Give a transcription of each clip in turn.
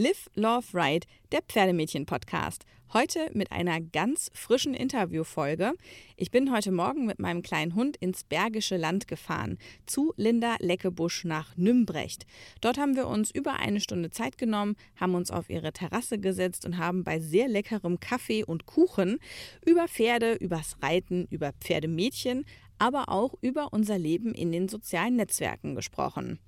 Live, Love, Ride, der Pferdemädchen-Podcast. Heute mit einer ganz frischen Interviewfolge. Ich bin heute Morgen mit meinem kleinen Hund ins Bergische Land gefahren, zu Linda Leckebusch nach Nümbrecht. Dort haben wir uns über eine Stunde Zeit genommen, haben uns auf ihre Terrasse gesetzt und haben bei sehr leckerem Kaffee und Kuchen über Pferde, übers Reiten, über Pferdemädchen, aber auch über unser Leben in den sozialen Netzwerken gesprochen.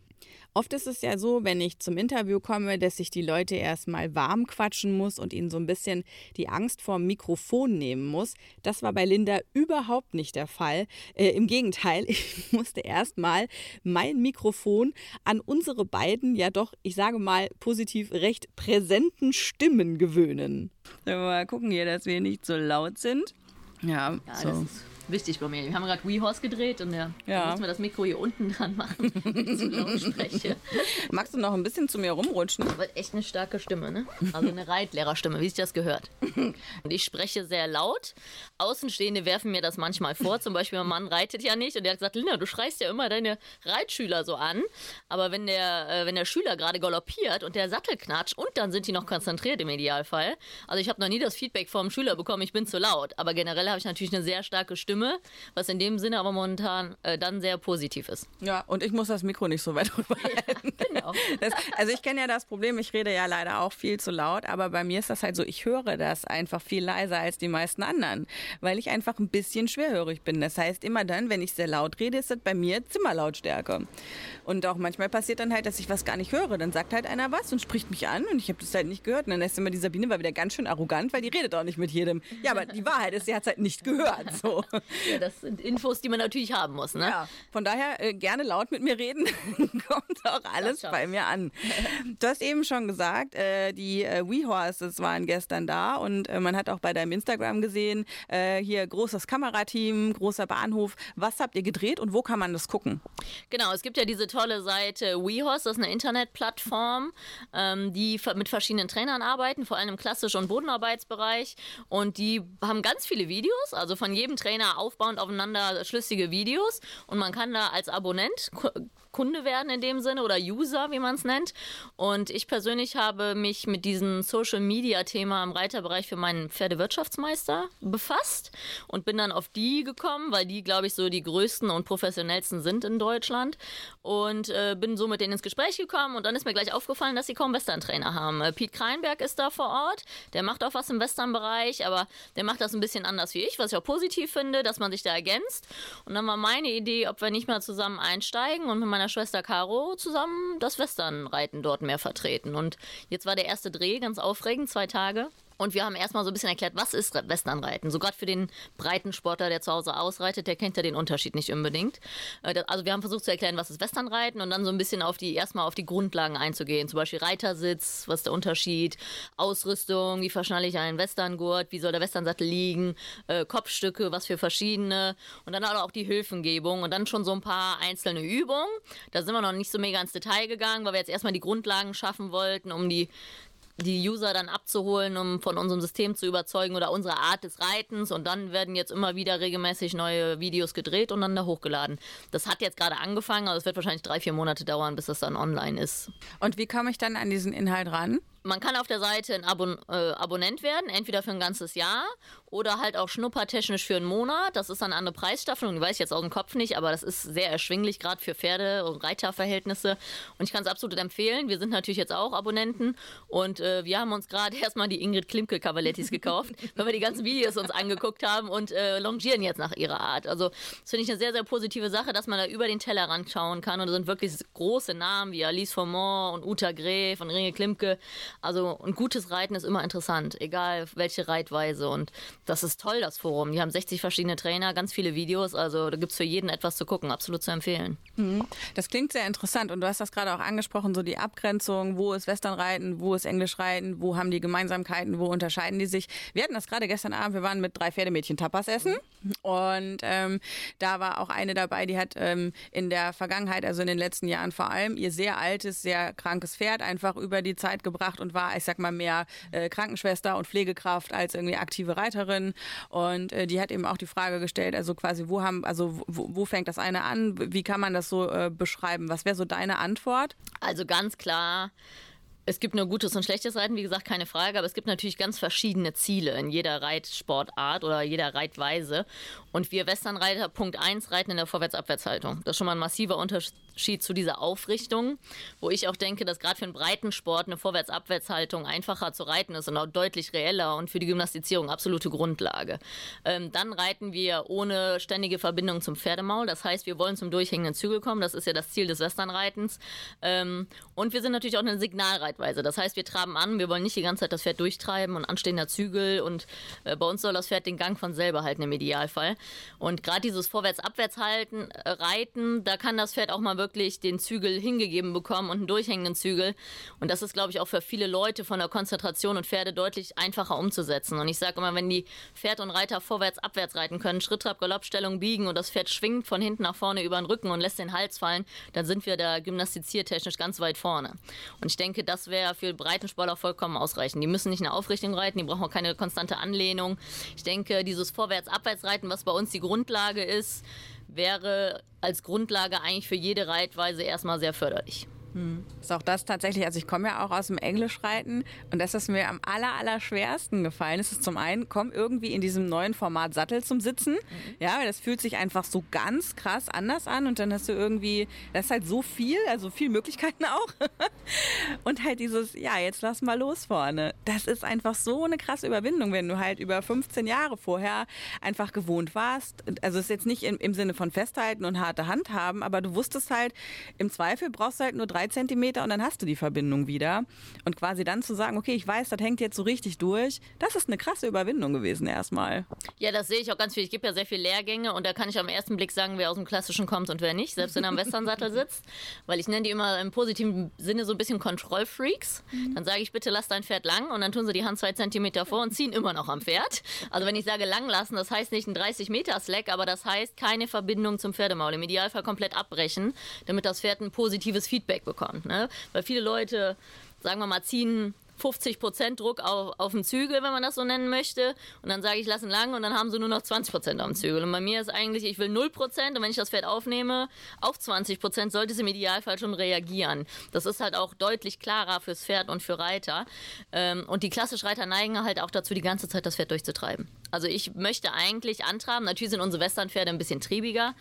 Oft ist es ja so, wenn ich zum Interview komme, dass ich die Leute erstmal warm quatschen muss und ihnen so ein bisschen die Angst vor dem Mikrofon nehmen muss. Das war bei Linda überhaupt nicht der Fall. Äh, Im Gegenteil, ich musste erstmal mein Mikrofon an unsere beiden, ja doch, ich sage mal positiv recht präsenten Stimmen gewöhnen. Mal gucken hier, dass wir nicht so laut sind. Ja, Ja, so. das ist wichtig bei mir. Wir haben gerade WeHorse gedreht und ja, Ja. da müssen wir das Mikro hier unten dran machen, wenn ich zu laut spreche. Magst du noch ein bisschen zu mir rumrutschen? Aber echt eine starke Stimme, ne? Also eine Reitlehrerstimme, wie sich das gehört. Und ich spreche sehr laut. Außenstehende werfen mir das manchmal vor. Zum Beispiel, mein Mann reitet ja nicht und der hat gesagt, Linda, du schreist ja immer deine Reitschüler so an. Aber wenn der, äh, wenn der Schüler gerade galoppiert und der Sattel knatscht und dann sind die noch konzentriert im Idealfall. Also ich habe noch nie das Feedback vom Schüler bekommen, ich bin zu laut. Aber generell habe ich natürlich eine sehr starke Stimme, was in dem Sinne aber momentan äh, dann sehr positiv ist. Ja, und ich muss das Mikro nicht so weit rüber halten. genau. Das, also ich kenne ja das Problem, ich rede ja leider auch viel zu laut, aber bei mir ist das halt so, ich höre das einfach viel leiser als die meisten anderen, weil ich einfach ein bisschen schwerhörig bin. Das heißt, immer dann, wenn ich sehr laut rede, ist das bei mir Zimmerlautstärke. Und auch manchmal passiert dann halt, dass ich was gar nicht höre. Dann sagt halt einer was und spricht mich an und ich habe das halt nicht gehört. Und dann ist immer die Sabine war wieder ganz schön arrogant, weil die redet auch nicht mit jedem. Ja, aber die Wahrheit ist, sie hat es halt nicht gehört. So. Ja, das sind Infos, die man natürlich haben muss, ne? Ja, von daher äh, gerne laut mit mir reden, kommt auch alles bei mir an. Du hast eben schon gesagt, äh, die äh, WeHorses waren gestern da und äh, man hat auch bei deinem Instagram gesehen, äh, hier großes Kamerateam, großer Bahnhof. Was habt ihr gedreht und wo kann man das gucken? Genau, es gibt ja diese tolle Seite WeHorse, das ist eine Internetplattform, ähm, die mit verschiedenen Trainern arbeiten, vor allem im Klassisch- und Bodenarbeitsbereich. Und die haben ganz viele Videos, also von jedem Trainer aufbauend aufeinander schlüssige Videos. Und man kann da als Abonnent Kunde werden in dem Sinne oder User, wie man es nennt. Und ich persönlich habe mich mit diesem Social-Media-Thema im Reiterbereich für meinen Pferdewirtschaftsmeister befasst und bin dann auf die gekommen, weil die, glaube ich, so die größten und professionellsten sind in Deutschland. Und äh, bin so mit denen ins Gespräch gekommen und dann ist mir gleich aufgefallen, dass sie kaum Western-Trainer haben. Äh, Piet Kreinberg ist da vor Ort, der macht auch was im Western-Bereich, aber der macht das ein bisschen anders wie ich, was ich auch positiv finde, dass man sich da ergänzt. Und dann war meine Idee, ob wir nicht mal zusammen einsteigen und mit meiner Schwester Caro zusammen das Westernreiten dort mehr vertreten. Und jetzt war der erste Dreh, ganz aufregend, zwei Tage. Und wir haben erstmal so ein bisschen erklärt, was ist Westernreiten. So gerade für den breiten Sportler, der zu Hause ausreitet, der kennt ja den Unterschied nicht unbedingt. Äh, Also wir haben versucht zu erklären, was ist Westernreiten und dann so ein bisschen auf die, erstmal auf die Grundlagen einzugehen. Zum Beispiel Reitersitz, was ist der Unterschied, Ausrüstung, wie verschnalle ich einen Westerngurt, wie soll der Westernsattel liegen, äh, Kopfstücke, was für verschiedene und dann auch die Hilfengebung und dann schon so ein paar einzelne Übungen. Da sind wir noch nicht so mega ins Detail gegangen, weil wir jetzt erstmal die Grundlagen schaffen wollten, um die die User dann abzuholen, um von unserem System zu überzeugen oder unserer Art des Reitens. Und dann werden jetzt immer wieder regelmäßig neue Videos gedreht und dann da hochgeladen. Das hat jetzt gerade angefangen, aber es wird wahrscheinlich drei, vier Monate dauern, bis das dann online ist. Und wie komme ich dann an diesen Inhalt ran? Man kann auf der Seite ein Abon äh, Abonnent werden, entweder für ein ganzes Jahr oder halt auch schnuppertechnisch für einen Monat. Das ist dann eine Preisstaffelung, die weiß ich jetzt aus dem Kopf nicht, aber das ist sehr erschwinglich, gerade für Pferde- und Reiterverhältnisse. Und ich kann es absolut empfehlen. Wir sind natürlich jetzt auch Abonnenten und äh, wir haben uns gerade erstmal die Ingrid Klimke Cavalettis gekauft, weil wir die ganzen Videos uns angeguckt haben und äh, longieren jetzt nach ihrer Art. Also das finde ich eine sehr, sehr positive Sache, dass man da über den Tellerrand schauen kann und da sind wirklich große Namen wie Alice Formont und Uta Gref und Ringe Klimke. Also ein gutes Reiten ist immer interessant, egal welche Reitweise. Und das ist toll, das Forum. Die haben 60 verschiedene Trainer, ganz viele Videos. Also da gibt es für jeden etwas zu gucken. Absolut zu empfehlen. Das klingt sehr interessant und du hast das gerade auch angesprochen, so die Abgrenzung, wo ist Westernreiten, wo ist Englischreiten, wo haben die Gemeinsamkeiten, wo unterscheiden die sich. Wir hatten das gerade gestern Abend, wir waren mit drei Pferdemädchen Tapas essen und ähm, da war auch eine dabei, die hat ähm, in der Vergangenheit, also in den letzten Jahren vor allem, ihr sehr altes, sehr krankes Pferd einfach über die Zeit gebracht und war, ich sag mal, mehr äh, Krankenschwester und Pflegekraft als irgendwie aktive Reiterin und äh, die hat eben auch die Frage gestellt, also quasi, wo haben, also wo, wo fängt das eine an, wie kann man das so äh, beschreiben? Was wäre so deine Antwort? Also ganz klar, Es gibt nur gutes und schlechtes Reiten, wie gesagt, keine Frage, aber es gibt natürlich ganz verschiedene Ziele in jeder Reitsportart oder jeder Reitweise. Und wir Westernreiter, Punkt 1, reiten in der Vorwärts-Abwärtshaltung. Das ist schon mal ein massiver Unterschied zu dieser Aufrichtung, wo ich auch denke, dass gerade für einen Breitensport eine Vorwärts-Abwärtshaltung einfacher zu reiten ist und auch deutlich reeller und für die Gymnastizierung absolute Grundlage. Ähm, dann reiten wir ohne ständige Verbindung zum Pferdemaul. Das heißt, wir wollen zum durchhängenden Zügel kommen. Das ist ja das Ziel des Westernreitens. Ähm, und wir sind natürlich auch eine Signalreitweise. Das heißt, wir traben an, wir wollen nicht die ganze Zeit das Pferd durchtreiben und anstehender Zügel und äh, bei uns soll das Pferd den Gang von selber halten im Idealfall. Und gerade dieses Vorwärts-Abwärts halten, äh, reiten, da kann das Pferd auch mal wirklich den Zügel hingegeben bekommen und einen durchhängenden Zügel. Und das ist, glaube ich, auch für viele Leute von der Konzentration und Pferde deutlich einfacher umzusetzen. Und ich sage immer, wenn die Pferd und Reiter vorwärts-abwärts reiten können, Schritt, Trab, Galoppstellung biegen und das Pferd schwingt von hinten nach vorne über den Rücken und lässt den Hals fallen, dann sind wir da gymnastiziertechnisch ganz weit vorne. Und ich denke, das wäre für Breitensport auch vollkommen ausreichend. Die müssen nicht eine Aufrichtung reiten, die brauchen auch keine konstante Anlehnung. Ich denke, dieses Vorwärts-Abwärts-Reiten, was bei uns die Grundlage ist, wäre als Grundlage eigentlich für jede Reitweise erstmal sehr förderlich. Hm. Ist auch das tatsächlich, also ich komme ja auch aus dem Englischreiten und das ist mir am aller, aller schwersten gefallen. Es ist zum einen, komm irgendwie in diesem neuen Format Sattel zum Sitzen. Mhm. Ja, weil das fühlt sich einfach so ganz krass anders an und dann hast du irgendwie, das ist halt so viel, also viel Möglichkeiten auch. und halt dieses, ja, jetzt lass mal los vorne. Das ist einfach so eine krasse Überwindung, wenn du halt über 15 Jahre vorher einfach gewohnt warst. Also es ist jetzt nicht im, im Sinne von Festhalten und harte Hand haben, aber du wusstest halt, im Zweifel brauchst du halt nur drei drei Zentimeter und dann hast du die Verbindung wieder. Und quasi dann zu sagen, okay, ich weiß, das hängt jetzt so richtig durch, das ist eine krasse Überwindung gewesen erstmal. Ja, das sehe ich auch ganz viel. Ich gebe ja sehr viele Lehrgänge und da kann ich am ersten Blick sagen, wer aus dem Klassischen kommt und wer nicht, selbst wenn er am Westernsattel sitzt. Weil ich nenne die immer im positiven Sinne so ein bisschen Kontrollfreaks. Mhm. Dann sage ich, bitte lass dein Pferd lang und dann tun sie die Hand zwei Zentimeter vor und ziehen immer noch am Pferd. Also wenn ich sage lang lassen, das heißt nicht ein 30 Meter Slack, aber das heißt keine Verbindung zum Pferdemaul. Im Idealfall komplett abbrechen, damit das Pferd ein positives Feedback bekommt bekommt. Ne? Weil viele Leute, sagen wir mal, ziehen 50% Druck auf, auf den Zügel, wenn man das so nennen möchte. Und dann sage ich, lassen lang und dann haben sie nur noch 20% auf dem Zügel. Und bei mir ist eigentlich, ich will 0% und wenn ich das Pferd aufnehme, auf 20% sollte es im Idealfall schon reagieren. Das ist halt auch deutlich klarer fürs Pferd und für Reiter. Ähm, und die klassischen Reiter neigen halt auch dazu, die ganze Zeit das Pferd durchzutreiben. Also ich möchte eigentlich antraben. Natürlich sind unsere Westernpferde ein bisschen triebiger,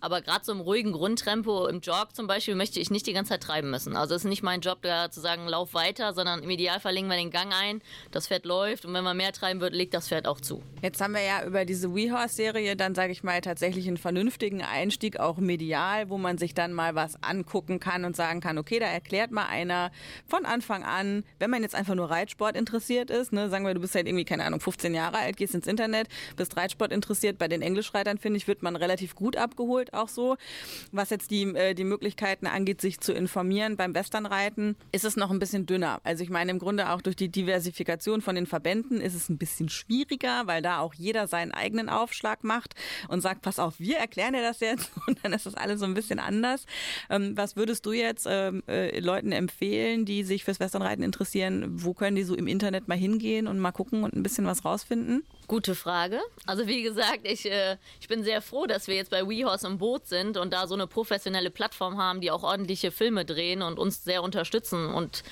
aber gerade so im ruhigen Grundtempo, im Jog zum Beispiel, möchte ich nicht die ganze Zeit treiben müssen. Also es ist nicht mein Job, da zu sagen, lauf weiter, sondern im Idealfall legen wir den Gang ein, das Pferd läuft und wenn man mehr treiben wird, legt das Pferd auch zu. Jetzt haben wir ja über diese WeHorse-Serie dann, sage ich mal, tatsächlich einen vernünftigen Einstieg, auch medial, wo man sich dann mal was angucken kann und sagen kann, okay, da erklärt mal einer von Anfang an, wenn man jetzt einfach nur Reitsport interessiert ist, ne, sagen wir, du bist halt irgendwie, keine Ahnung, 15 Jahre alt, gehst ins Internet, Internet, bist Reitsport interessiert. Bei den Englischreitern, finde ich, wird man relativ gut abgeholt, auch so. Was jetzt die, äh, die Möglichkeiten angeht, sich zu informieren beim Westernreiten, ist es noch ein bisschen dünner. Also ich meine, im Grunde auch durch die Diversifikation von den Verbänden ist es ein bisschen schwieriger, weil da auch jeder seinen eigenen Aufschlag macht und sagt, pass auf, wir erklären dir das jetzt und dann ist das alles so ein bisschen anders. Ähm, was würdest du jetzt ähm, äh, Leuten empfehlen, die sich fürs Westernreiten interessieren? Wo können die so im Internet mal hingehen und mal gucken und ein bisschen was rausfinden? Gute Frage. Also wie gesagt, ich, äh, ich bin sehr froh, dass wir jetzt bei WeHorse im Boot sind und da so eine professionelle Plattform haben, die auch ordentliche Filme drehen und uns sehr unterstützen und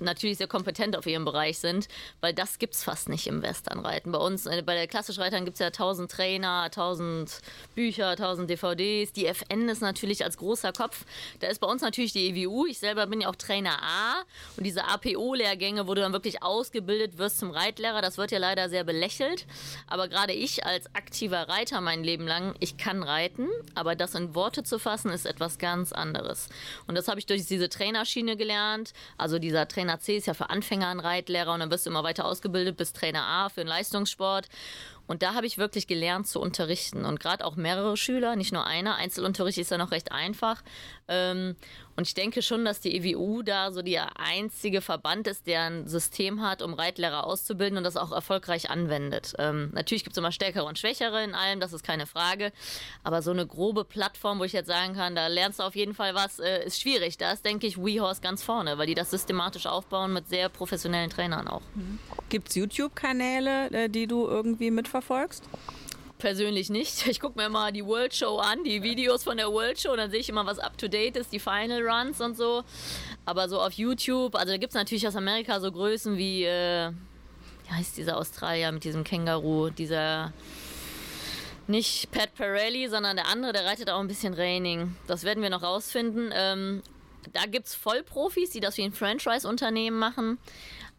natürlich sehr kompetent auf ihrem Bereich sind, weil das gibt es fast nicht im Westernreiten. Bei uns, äh, bei der Klassischreitern gibt es ja tausend Trainer, tausend Bücher, tausend DVDs. Die FN ist natürlich als großer Kopf. Da ist bei uns natürlich die EWU. Ich selber bin ja auch Trainer A und diese APO-Lehrgänge, wo du dann wirklich ausgebildet wirst zum Reitlehrer, das wird ja leider sehr belächelt. Aber gerade ich als aktiver Reiter mein Leben lang, ich kann reiten, aber das in Worte zu fassen, ist etwas ganz anderes. Und das habe ich durch diese Trainerschiene gelernt. Also dieser Trainer Trainer C ist ja für Anfänger ein Reitlehrer und dann wirst du immer weiter ausgebildet bis Trainer A für den Leistungssport. Und da habe ich wirklich gelernt zu unterrichten und gerade auch mehrere Schüler, nicht nur einer. Einzelunterricht ist ja noch recht einfach. Ähm, und ich denke schon, dass die EWU da so der einzige Verband ist, der ein System hat, um Reitlehrer auszubilden und das auch erfolgreich anwendet. Ähm, natürlich gibt es immer stärkere und schwächere in allem, das ist keine Frage. Aber so eine grobe Plattform, wo ich jetzt sagen kann, da lernst du auf jeden Fall was, äh, ist schwierig. Da ist, denke ich, WeHorse ganz vorne, weil die das systematisch aufbauen mit sehr professionellen Trainern auch. Gibt es YouTube-Kanäle, äh, die du irgendwie mitverfolgst? Persönlich nicht. Ich gucke mir immer die World Show an, die Videos von der World Show, dann sehe ich immer, was up to date ist, die Final Runs und so. Aber so auf YouTube, also da gibt es natürlich aus Amerika so Größen wie, äh, wie heißt dieser Australier mit diesem Känguru, dieser nicht Pat Pirelli, sondern der andere, der reitet auch ein bisschen Raining. Das werden wir noch rausfinden. Ähm, da gibt es Vollprofis, die das wie ein Franchise-Unternehmen machen.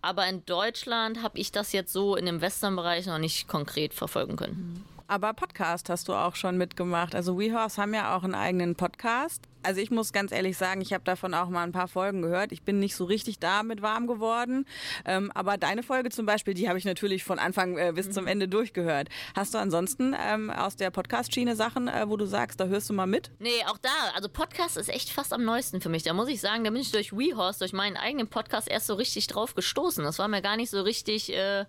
Aber in Deutschland habe ich das jetzt so in dem Western-Bereich noch nicht konkret verfolgen können. Aber Podcast hast du auch schon mitgemacht. Also WeHorse haben ja auch einen eigenen Podcast. Also ich muss ganz ehrlich sagen, ich habe davon auch mal ein paar Folgen gehört. Ich bin nicht so richtig damit warm geworden. Ähm, aber deine Folge zum Beispiel, die habe ich natürlich von Anfang äh, bis zum Ende durchgehört. Hast du ansonsten ähm, aus der Podcast-Schiene Sachen, äh, wo du sagst, da hörst du mal mit? Nee, auch da. Also Podcast ist echt fast am neuesten für mich. Da muss ich sagen, da bin ich durch WeHorse, durch meinen eigenen Podcast erst so richtig drauf gestoßen. Das war mir gar nicht so richtig... Äh,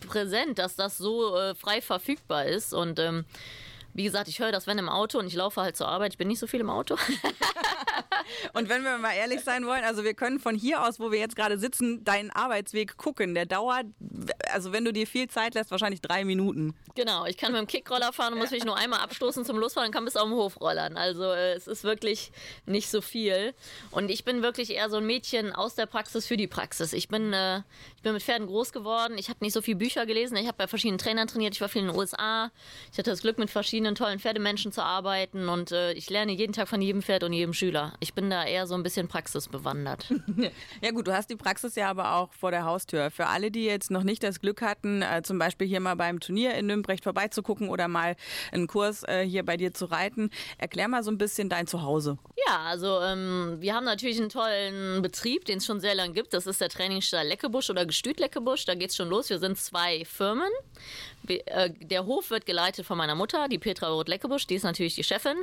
präsent, dass das so äh, frei verfügbar ist. Und ähm, wie gesagt, ich höre das, wenn im Auto und ich laufe halt zur Arbeit. Ich bin nicht so viel im Auto. und wenn wir mal ehrlich sein wollen, also wir können von hier aus, wo wir jetzt gerade sitzen, deinen Arbeitsweg gucken. Der dauert, also wenn du dir viel Zeit lässt, wahrscheinlich drei Minuten. Genau, ich kann mit dem Kickroller fahren und muss mich nur einmal abstoßen zum Losfahren und kann bis auf den Hof rollern. Also äh, es ist wirklich nicht so viel. Und ich bin wirklich eher so ein Mädchen aus der Praxis für die Praxis. Ich bin, äh, bin mit Pferden groß geworden. Ich habe nicht so viele Bücher gelesen. Ich habe bei verschiedenen Trainern trainiert. Ich war viel in den USA. Ich hatte das Glück, mit verschiedenen tollen Pferdemenschen zu arbeiten und äh, ich lerne jeden Tag von jedem Pferd und jedem Schüler. Ich bin da eher so ein bisschen praxisbewandert. ja gut, du hast die Praxis ja aber auch vor der Haustür. Für alle, die jetzt noch nicht das Glück hatten, äh, zum Beispiel hier mal beim Turnier in Nürnberg vorbeizugucken oder mal einen Kurs äh, hier bei dir zu reiten, erklär mal so ein bisschen dein Zuhause. Ja, also ähm, wir haben natürlich einen tollen Betrieb, den es schon sehr lange gibt. Das ist der Trainingsstall Leckebusch oder Gestüt Leckebusch. Da geht es schon los. Wir sind zwei Firmen. Äh, der Hof wird geleitet von meiner Mutter, die Petra Roth-Leckebusch, die ist natürlich die Chefin.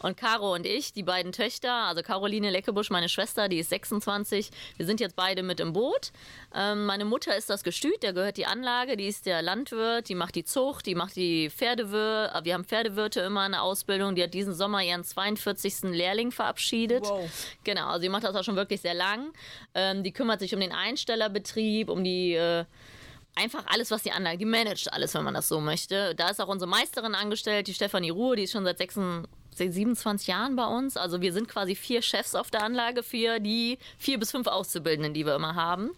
Und Caro und ich, die beiden Töchter, also Caroline Leckebusch, meine Schwester, die ist 26. Wir sind jetzt beide mit im Boot. Ähm, meine Mutter ist das Gestüt, der gehört die Anlage, die ist der Landwirt, die macht die Zucht, die macht die Pferdewirte. Äh, wir haben Pferdewirte immer in der Ausbildung. Die hat diesen Sommer ihren 42. Lehrling verabschiedet. Wow. Genau, also sie macht das auch schon wirklich sehr lang. Ähm, die kümmert sich um den Einstellerbetrieb, um die. Einfach alles, was die Anlage, die managt alles, wenn man das so möchte. Da ist auch unsere Meisterin angestellt, die Stefanie Ruhe, die ist schon seit 26, 27 Jahren bei uns. Also wir sind quasi vier Chefs auf der Anlage für die vier bis fünf Auszubildenden, die wir immer haben.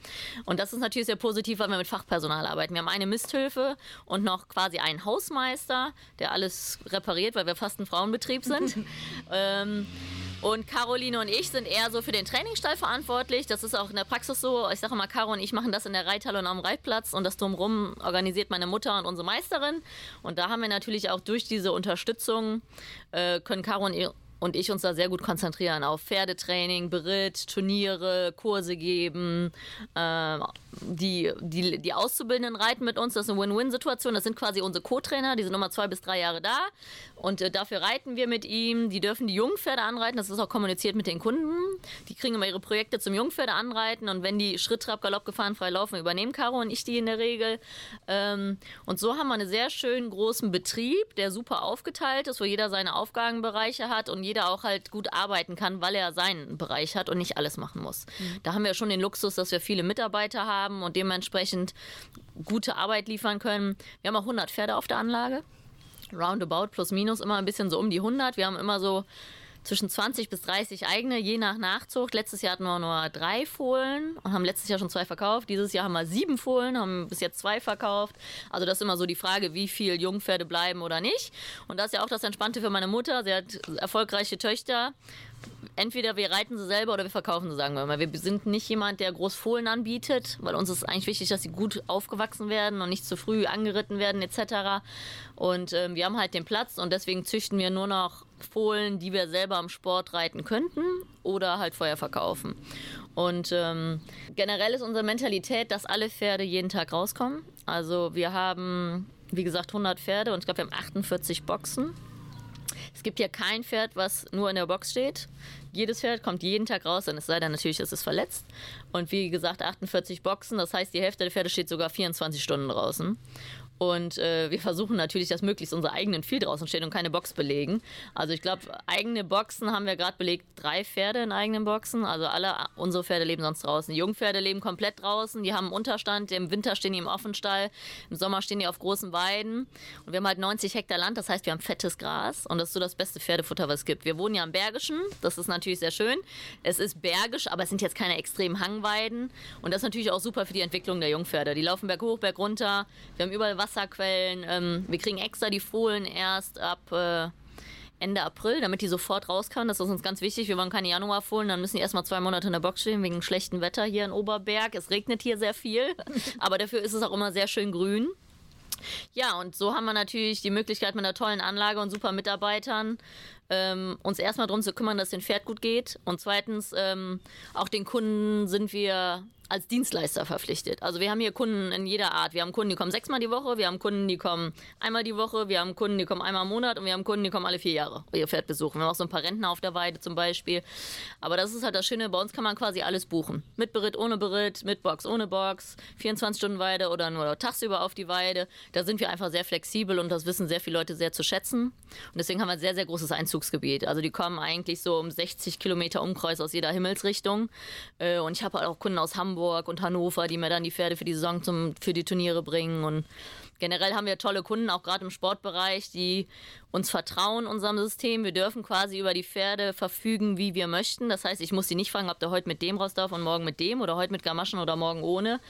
Und das ist natürlich sehr positiv, weil wir mit Fachpersonal arbeiten. Wir haben eine Misthilfe und noch quasi einen Hausmeister, der alles repariert, weil wir fast ein Frauenbetrieb sind. ähm, und Caroline und ich sind eher so für den Trainingsstall verantwortlich. Das ist auch in der Praxis so. Ich sage mal, Caro und ich machen das in der Reithalle und am Reitplatz und das drumherum organisiert meine Mutter und unsere Meisterin. Und da haben wir natürlich auch durch diese Unterstützung, äh, können Caro und und ich uns da sehr gut konzentrieren auf Pferdetraining, Beritt, Turniere, Kurse geben. Äh, die, die, die Auszubildenden reiten mit uns, das ist eine Win-Win-Situation. Das sind quasi unsere Co-Trainer, die sind nochmal zwei bis drei Jahre da. Und äh, dafür reiten wir mit ihm. Die dürfen die Jungpferde anreiten, das ist auch kommuniziert mit den Kunden. Die kriegen immer ihre Projekte zum Jungpferde anreiten. Und wenn die Schritt, Trab, Galopp gefahren, frei laufen, übernehmen Caro und ich die in der Regel. Ähm, und so haben wir einen sehr schönen großen Betrieb, der super aufgeteilt ist, wo jeder seine Aufgabenbereiche hat und jeder auch halt gut arbeiten kann, weil er seinen Bereich hat und nicht alles machen muss. Mhm. Da haben wir schon den Luxus, dass wir viele Mitarbeiter haben und dementsprechend gute Arbeit liefern können. Wir haben auch 100 Pferde auf der Anlage. Roundabout plus minus immer ein bisschen so um die 100. Wir haben immer so zwischen 20 bis 30 eigene, je nach Nachzucht. Letztes Jahr hatten wir nur drei Fohlen und haben letztes Jahr schon zwei verkauft. Dieses Jahr haben wir sieben Fohlen, haben bis jetzt zwei verkauft. Also das ist immer so die Frage, wie viel Jungpferde bleiben oder nicht. Und das ist ja auch das Entspannte für meine Mutter. Sie hat erfolgreiche Töchter entweder wir reiten sie selber oder wir verkaufen sie, sagen wir mal. Wir sind nicht jemand, der groß Fohlen anbietet, weil uns ist eigentlich wichtig, dass sie gut aufgewachsen werden und nicht zu früh angeritten werden etc. Und ähm, wir haben halt den Platz und deswegen züchten wir nur noch Fohlen, die wir selber am Sport reiten könnten oder halt vorher verkaufen. Und ähm, generell ist unsere Mentalität, dass alle Pferde jeden Tag rauskommen. Also wir haben, wie gesagt, 100 Pferde und ich glaube, wir haben 48 Boxen. Es gibt ja kein Pferd, was nur in der Box steht. Jedes Pferd kommt jeden Tag raus, dann es sei denn natürlich, ist es verletzt. Und wie gesagt, 48 Boxen, das heißt, die Hälfte der Pferde steht sogar 24 Stunden draußen. Und äh, wir versuchen natürlich, dass möglichst unsere eigenen viel draußen stehen und keine Box belegen. Also ich glaube, eigene Boxen haben wir gerade belegt, drei Pferde in eigenen Boxen. Also alle unsere Pferde leben sonst draußen. Die Jungpferde leben komplett draußen, die haben einen Unterstand, im Winter stehen die im Offenstall, im Sommer stehen die auf großen Weiden. Und wir haben halt 90 Hektar Land, das heißt, wir haben fettes Gras und das ist so das beste Pferdefutter, was es gibt. Wir wohnen ja am Bergischen, das ist natürlich sehr schön. Es ist bergisch, aber es sind jetzt keine extremen Hangweiden. Und das ist natürlich auch super für die Entwicklung der Jungpferde. Die laufen berg hoch, berg runter. Wir haben überall Wasser Wasserquellen. Ähm, wir kriegen extra die Fohlen erst ab äh, Ende April, damit die sofort raus können. Das ist uns ganz wichtig. Wir wollen keine Januarfohlen, dann müssen die erstmal zwei Monate in der Box stehen wegen schlechtem Wetter hier in Oberberg. Es regnet hier sehr viel, aber dafür ist es auch immer sehr schön grün. Ja, und so haben wir natürlich die Möglichkeit mit einer tollen Anlage und super Mitarbeitern ähm, uns erstmal darum zu kümmern, dass dem Pferd gut geht. Und zweitens, ähm, auch den Kunden sind wir als Dienstleister verpflichtet. Also wir haben hier Kunden in jeder Art. Wir haben Kunden, die kommen sechsmal die Woche, wir haben Kunden, die kommen einmal die Woche, wir haben Kunden, die kommen einmal im Monat und wir haben Kunden, die kommen alle vier Jahre ihr Pferd besuchen. Wir haben auch so ein paar Rentner auf der Weide zum Beispiel. Aber das ist halt das Schöne, bei uns kann man quasi alles buchen. Mit Beritt, ohne Beritt, mit Box, ohne Box, 24 Stunden Weide oder nur tagsüber auf die Weide. Da sind wir einfach sehr flexibel und das wissen sehr viele Leute sehr zu schätzen. Und deswegen haben wir ein sehr, sehr großes Einzugsgebiet. Also die kommen eigentlich so um 60 Kilometer Umkreis aus jeder Himmelsrichtung. Äh, und ich habe auch Kunden aus Hamburg und Hannover Hannover, die mir dann die Pferde für die Saison zum, für die Turniere bringen. Und generell haben wir tolle Kunden, auch gerade im Sportbereich, die uns vertrauen unserem System. Wir dürfen quasi über die Pferde verfügen, wie wir möchten. Das heißt, ich muss sie nicht fragen, ob der heute mit dem raus darf und morgen mit dem oder heute mit Gamaschen oder morgen ohne.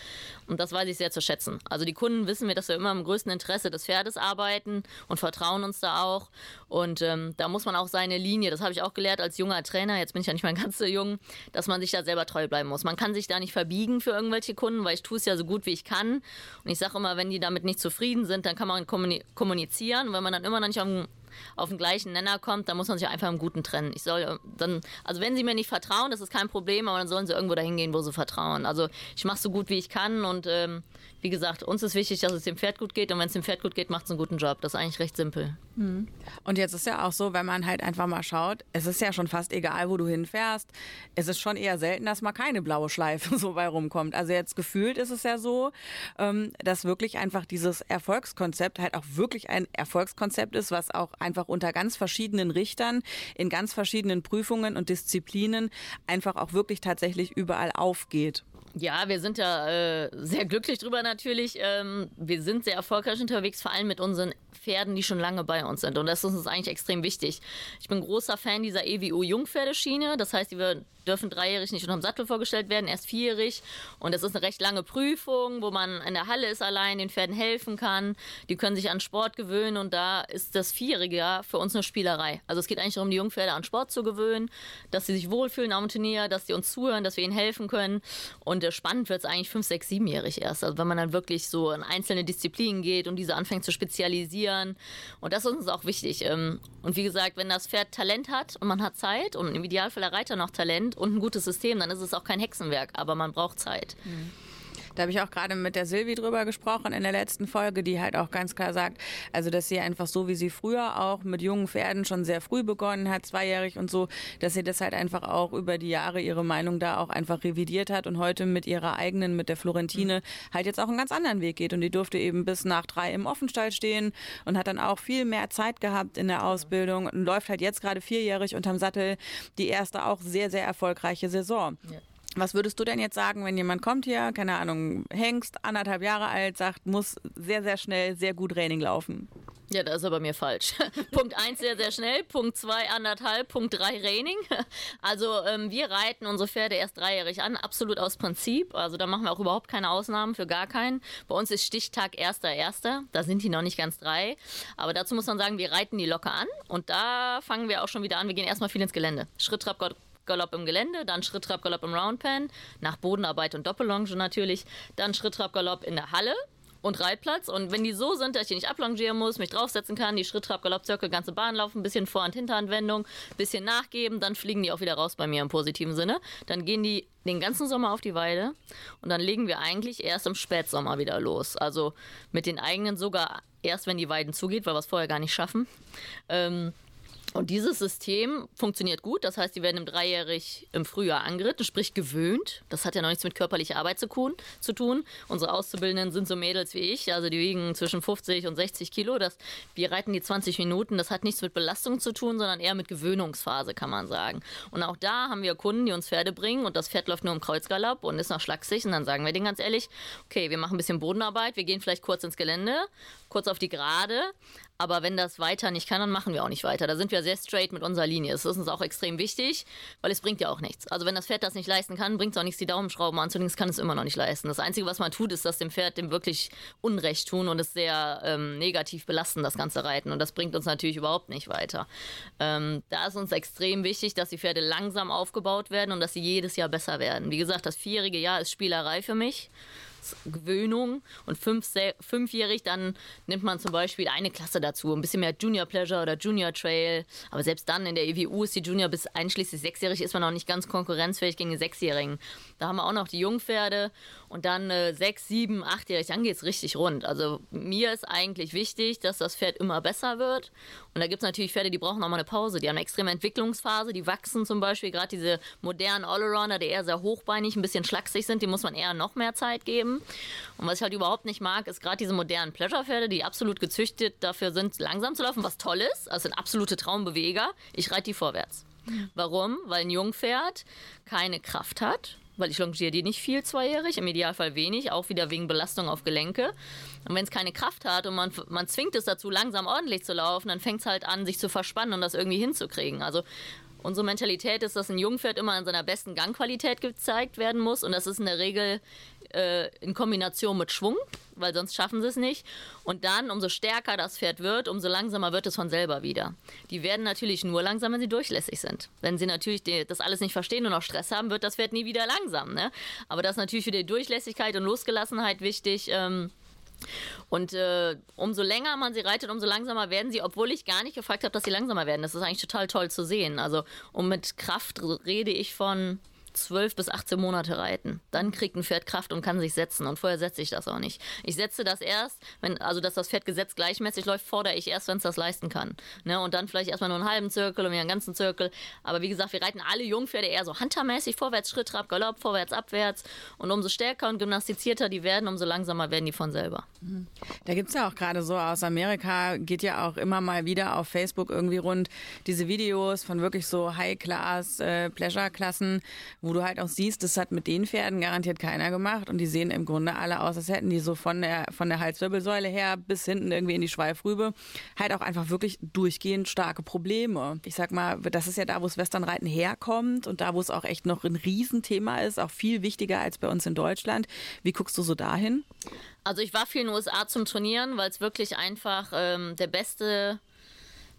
Und das weiß ich sehr zu schätzen. Also die Kunden wissen wir, dass wir immer im größten Interesse des Pferdes arbeiten und vertrauen uns da auch. Und ähm, da muss man auch seine Linie, das habe ich auch gelernt als junger Trainer, jetzt bin ich ja nicht mehr ganz so jung, dass man sich da selber treu bleiben muss. Man kann sich da nicht verbiegen für irgendwelche Kunden, weil ich tue es ja so gut, wie ich kann. Und ich sage immer, wenn die damit nicht zufrieden sind, dann kann man kommunizieren. Und wenn man dann immer noch nicht am auf den gleichen Nenner kommt, dann muss man sich einfach im Guten trennen. Ich soll dann, also wenn sie mir nicht vertrauen, das ist kein Problem, aber dann sollen sie irgendwo dahin gehen, wo sie vertrauen. Also ich mache so gut wie ich kann und ähm, wie gesagt, uns ist wichtig, dass es dem Pferd gut geht und wenn es dem Pferd gut geht, macht es einen guten Job. Das ist eigentlich recht simpel. Mhm. Und jetzt ist ja auch so, wenn man halt einfach mal schaut, es ist ja schon fast egal, wo du hinfährst. Es ist schon eher selten, dass mal keine blaue Schleife so bei rumkommt. Also jetzt gefühlt ist es ja so, ähm, dass wirklich einfach dieses Erfolgskonzept halt auch wirklich ein Erfolgskonzept ist, was auch einfach unter ganz verschiedenen Richtern in ganz verschiedenen Prüfungen und Disziplinen einfach auch wirklich tatsächlich überall aufgeht. Ja, wir sind ja äh, sehr glücklich drüber natürlich. Ähm, wir sind sehr erfolgreich unterwegs, vor allem mit unseren Pferden, die schon lange bei uns sind. Und das ist uns eigentlich extrem wichtig. Ich bin großer Fan dieser EWU Jungpferdeschiene. Das heißt, die dürfen dreijährig nicht unterm Sattel vorgestellt werden, erst vierjährig. Und das ist eine recht lange Prüfung, wo man in der Halle ist allein, den Pferden helfen kann. Die können sich an Sport gewöhnen und da ist das Vierjährige für uns eine Spielerei. Also es geht eigentlich darum, die Jungpferde an Sport zu gewöhnen, dass sie sich wohlfühlen am Turnier, dass sie uns zuhören, dass wir ihnen helfen können. Und äh, spannend wird es eigentlich fünf, sechs, siebenjährig erst. Also wenn man dann wirklich so in einzelne Disziplinen geht und diese anfängt zu spezialisieren. Und das ist uns auch wichtig. Ähm, und wie gesagt, wenn das Pferd Talent hat und man hat Zeit und im Idealfall der Reiter noch Talent und ein gutes System, dann ist es auch kein Hexenwerk, aber man braucht Zeit. Mhm. Da habe ich auch gerade mit der Silvi drüber gesprochen in der letzten Folge, die halt auch ganz klar sagt, also dass sie einfach so wie sie früher auch mit jungen Pferden schon sehr früh begonnen hat, zweijährig und so, dass sie das halt einfach auch über die Jahre ihre Meinung da auch einfach revidiert hat und heute mit ihrer eigenen, mit der Florentine mhm. halt jetzt auch einen ganz anderen Weg geht und die durfte eben bis nach drei im Offenstall stehen und hat dann auch viel mehr Zeit gehabt in der Ausbildung und läuft halt jetzt gerade vierjährig unterm Sattel die erste auch sehr, sehr erfolgreiche Saison. Ja. Was würdest du denn jetzt sagen, wenn jemand kommt hier, keine Ahnung, Hengst, anderthalb Jahre alt, sagt, muss sehr, sehr schnell, sehr gut Training laufen? Ja, das ist aber mir falsch. Punkt 1 sehr, sehr schnell, Punkt 2 anderthalb, Punkt 3 Training. Also ähm, wir reiten unsere Pferde erst dreijährig an, absolut aus Prinzip. Also da machen wir auch überhaupt keine Ausnahmen für gar keinen. Bei uns ist Stichtag 1.1., da sind die noch nicht ganz drei. Aber dazu muss man sagen, wir reiten die locker an und da fangen wir auch schon wieder an. Wir gehen erstmal viel ins Gelände. Schritt, Trab, Galopp im Gelände, dann Schritt, Trab, Galopp im Roundpen, nach Bodenarbeit und Doppellonge natürlich, dann Schritt, Trab, Galopp in der Halle und Reitplatz. Und wenn die so sind, dass ich die nicht ablongieren muss, mich draufsetzen kann, die Schritt, Trab, Galopp, Zirkel, ganze Bahn laufen, bisschen Vor- und Hinteranwendung, bisschen nachgeben, dann fliegen die auch wieder raus bei mir im positiven Sinne. Dann gehen die den ganzen Sommer auf die Weide und dann legen wir eigentlich erst im Spätsommer wieder los. Also mit den eigenen sogar erst, wenn die Weiden zugeht, weil wir es vorher gar nicht schaffen. Ähm, Und dieses System funktioniert gut. Das heißt, die werden im Dreijährig im Frühjahr angeritten, sprich gewöhnt. Das hat ja noch nichts mit körperlicher Arbeit zu tun. Unsere Auszubildenden sind so Mädels wie ich, also die wiegen zwischen 50 und 60 Kilo. Das, wir reiten die 20 Minuten. Das hat nichts mit Belastung zu tun, sondern eher mit Gewöhnungsphase, kann man sagen. Und auch da haben wir Kunden, die uns Pferde bringen und das Pferd läuft nur im Kreuzgalopp und ist noch schlaksig. Und dann sagen wir denen ganz ehrlich, okay, wir machen ein bisschen Bodenarbeit, wir gehen vielleicht kurz ins Gelände, kurz auf die Gerade, aber wenn das weiter nicht kann, dann machen wir auch nicht weiter. Da sind wir sehr straight mit unserer Linie. Das ist uns auch extrem wichtig, weil es bringt ja auch nichts. Also wenn das Pferd das nicht leisten kann, bringt es auch nichts, die Daumenschrauben anzulegen. Das kann es immer noch nicht leisten. Das Einzige, was man tut, ist, dass dem Pferd dem wirklich Unrecht tun und es sehr ähm, negativ belasten, das ganze Reiten. Und das bringt uns natürlich überhaupt nicht weiter. Ähm, da ist uns extrem wichtig, dass die Pferde langsam aufgebaut werden und dass sie jedes Jahr besser werden. Wie gesagt, das vierjährige Jahr ist Spielerei für mich. Gewöhnung und fünf, fünfjährig, dann nimmt man zum Beispiel eine Klasse dazu, ein bisschen mehr Junior Pleasure oder Junior Trail. Aber selbst dann in der EWU ist die Junior bis einschließlich sechsjährig ist man noch nicht ganz konkurrenzfähig gegen die Sechsjährigen. Da haben wir auch noch die Jungpferde und dann äh, sechs, sieben, achtjährig, dann geht es richtig rund. Also mir ist eigentlich wichtig, dass das Pferd immer besser wird. Und da gibt es natürlich Pferde, die brauchen auch mal eine Pause. Die haben eine extreme Entwicklungsphase, die wachsen zum Beispiel. Gerade diese modernen Allrounder, die eher sehr hochbeinig, ein bisschen schlaksig sind, die muss man eher noch mehr Zeit geben. Und was ich halt überhaupt nicht mag, ist gerade diese modernen Pleasure-Pferde, die absolut gezüchtet dafür sind, langsam zu laufen, was toll ist. Also sind absolute Traumbeweger. Ich reite die vorwärts. Warum? Weil ein Jungpferd keine Kraft hat, weil ich longiere die nicht viel zweijährig, im Idealfall wenig, auch wieder wegen Belastung auf Gelenke. Und wenn es keine Kraft hat und man, man zwingt es dazu, langsam ordentlich zu laufen, dann fängt es halt an, sich zu verspannen und das irgendwie hinzukriegen. Also Unsere Mentalität ist, dass ein Jungpferd immer in seiner besten Gangqualität gezeigt werden muss und das ist in der Regel äh, in Kombination mit Schwung, weil sonst schaffen sie es nicht. Und dann, umso stärker das Pferd wird, umso langsamer wird es von selber wieder. Die werden natürlich nur langsam, wenn sie durchlässig sind. Wenn sie natürlich das alles nicht verstehen und noch Stress haben, wird das Pferd nie wieder langsam. Ne? Aber das ist natürlich für die Durchlässigkeit und Losgelassenheit wichtig. Ähm, und äh, umso länger man sie reitet, umso langsamer werden sie, obwohl ich gar nicht gefragt habe, dass sie langsamer werden. Das ist eigentlich total toll zu sehen. Also, und mit Kraft rede ich von 12 bis 18 Monate reiten. Dann kriegt ein Pferd Kraft und kann sich setzen. Und vorher setze ich das auch nicht. Ich setze das erst, wenn, also dass das Pferd gesetzt gleichmäßig läuft, fordere ich erst, wenn es das leisten kann. Ne? Und dann vielleicht erstmal nur einen halben Zirkel und wieder einen ganzen Zirkel. Aber wie gesagt, wir reiten alle Jungpferde eher so huntermäßig, vorwärts, Schritt, Trab, Galopp, vorwärts, abwärts. Und umso stärker und gymnastizierter die werden, umso langsamer werden die von selber. Mhm. Da gibt es ja auch gerade so aus Amerika, geht ja auch immer mal wieder auf Facebook irgendwie rund diese Videos von wirklich so High-Class-Pleasure-Klassen, äh, wo du halt auch siehst, das hat mit den Pferden garantiert keiner gemacht und die sehen im Grunde alle aus, als hätten die so von der, von der Halswirbelsäule her bis hinten irgendwie in die Schweifrübe halt auch einfach wirklich durchgehend starke Probleme. Ich sag mal, das ist ja da, wo das Westernreiten herkommt und da, wo es auch echt noch ein Riesenthema ist, auch viel wichtiger als bei uns in Deutschland. Wie guckst du so dahin? Also ich war viel in den USA zum Trainieren, weil es wirklich einfach ähm, der beste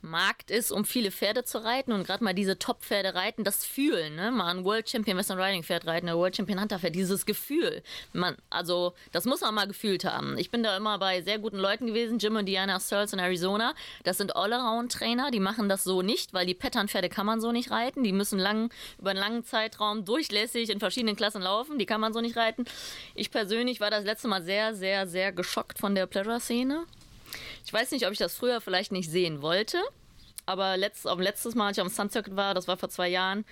Markt ist, um viele Pferde zu reiten und gerade mal diese Top-Pferde reiten, das Fühlen, ne? mal ein World Champion Western Riding Pferd reiten, ein World Champion Hunter Pferd, dieses Gefühl. Man, also, das muss man mal gefühlt haben. Ich bin da immer bei sehr guten Leuten gewesen, Jim und Diana Searles in Arizona. Das sind All-Around-Trainer, die machen das so nicht, weil die Pattern-Pferde kann man so nicht reiten. Die müssen lang, über einen langen Zeitraum durchlässig in verschiedenen Klassen laufen. Die kann man so nicht reiten. Ich persönlich war das letzte Mal sehr, sehr, sehr geschockt von der Pleasure-Szene. Ich weiß nicht, ob ich das früher vielleicht nicht sehen wollte, aber letzt, auf letztes Mal, als ich am Sun Circuit war, das war vor zwei Jahren,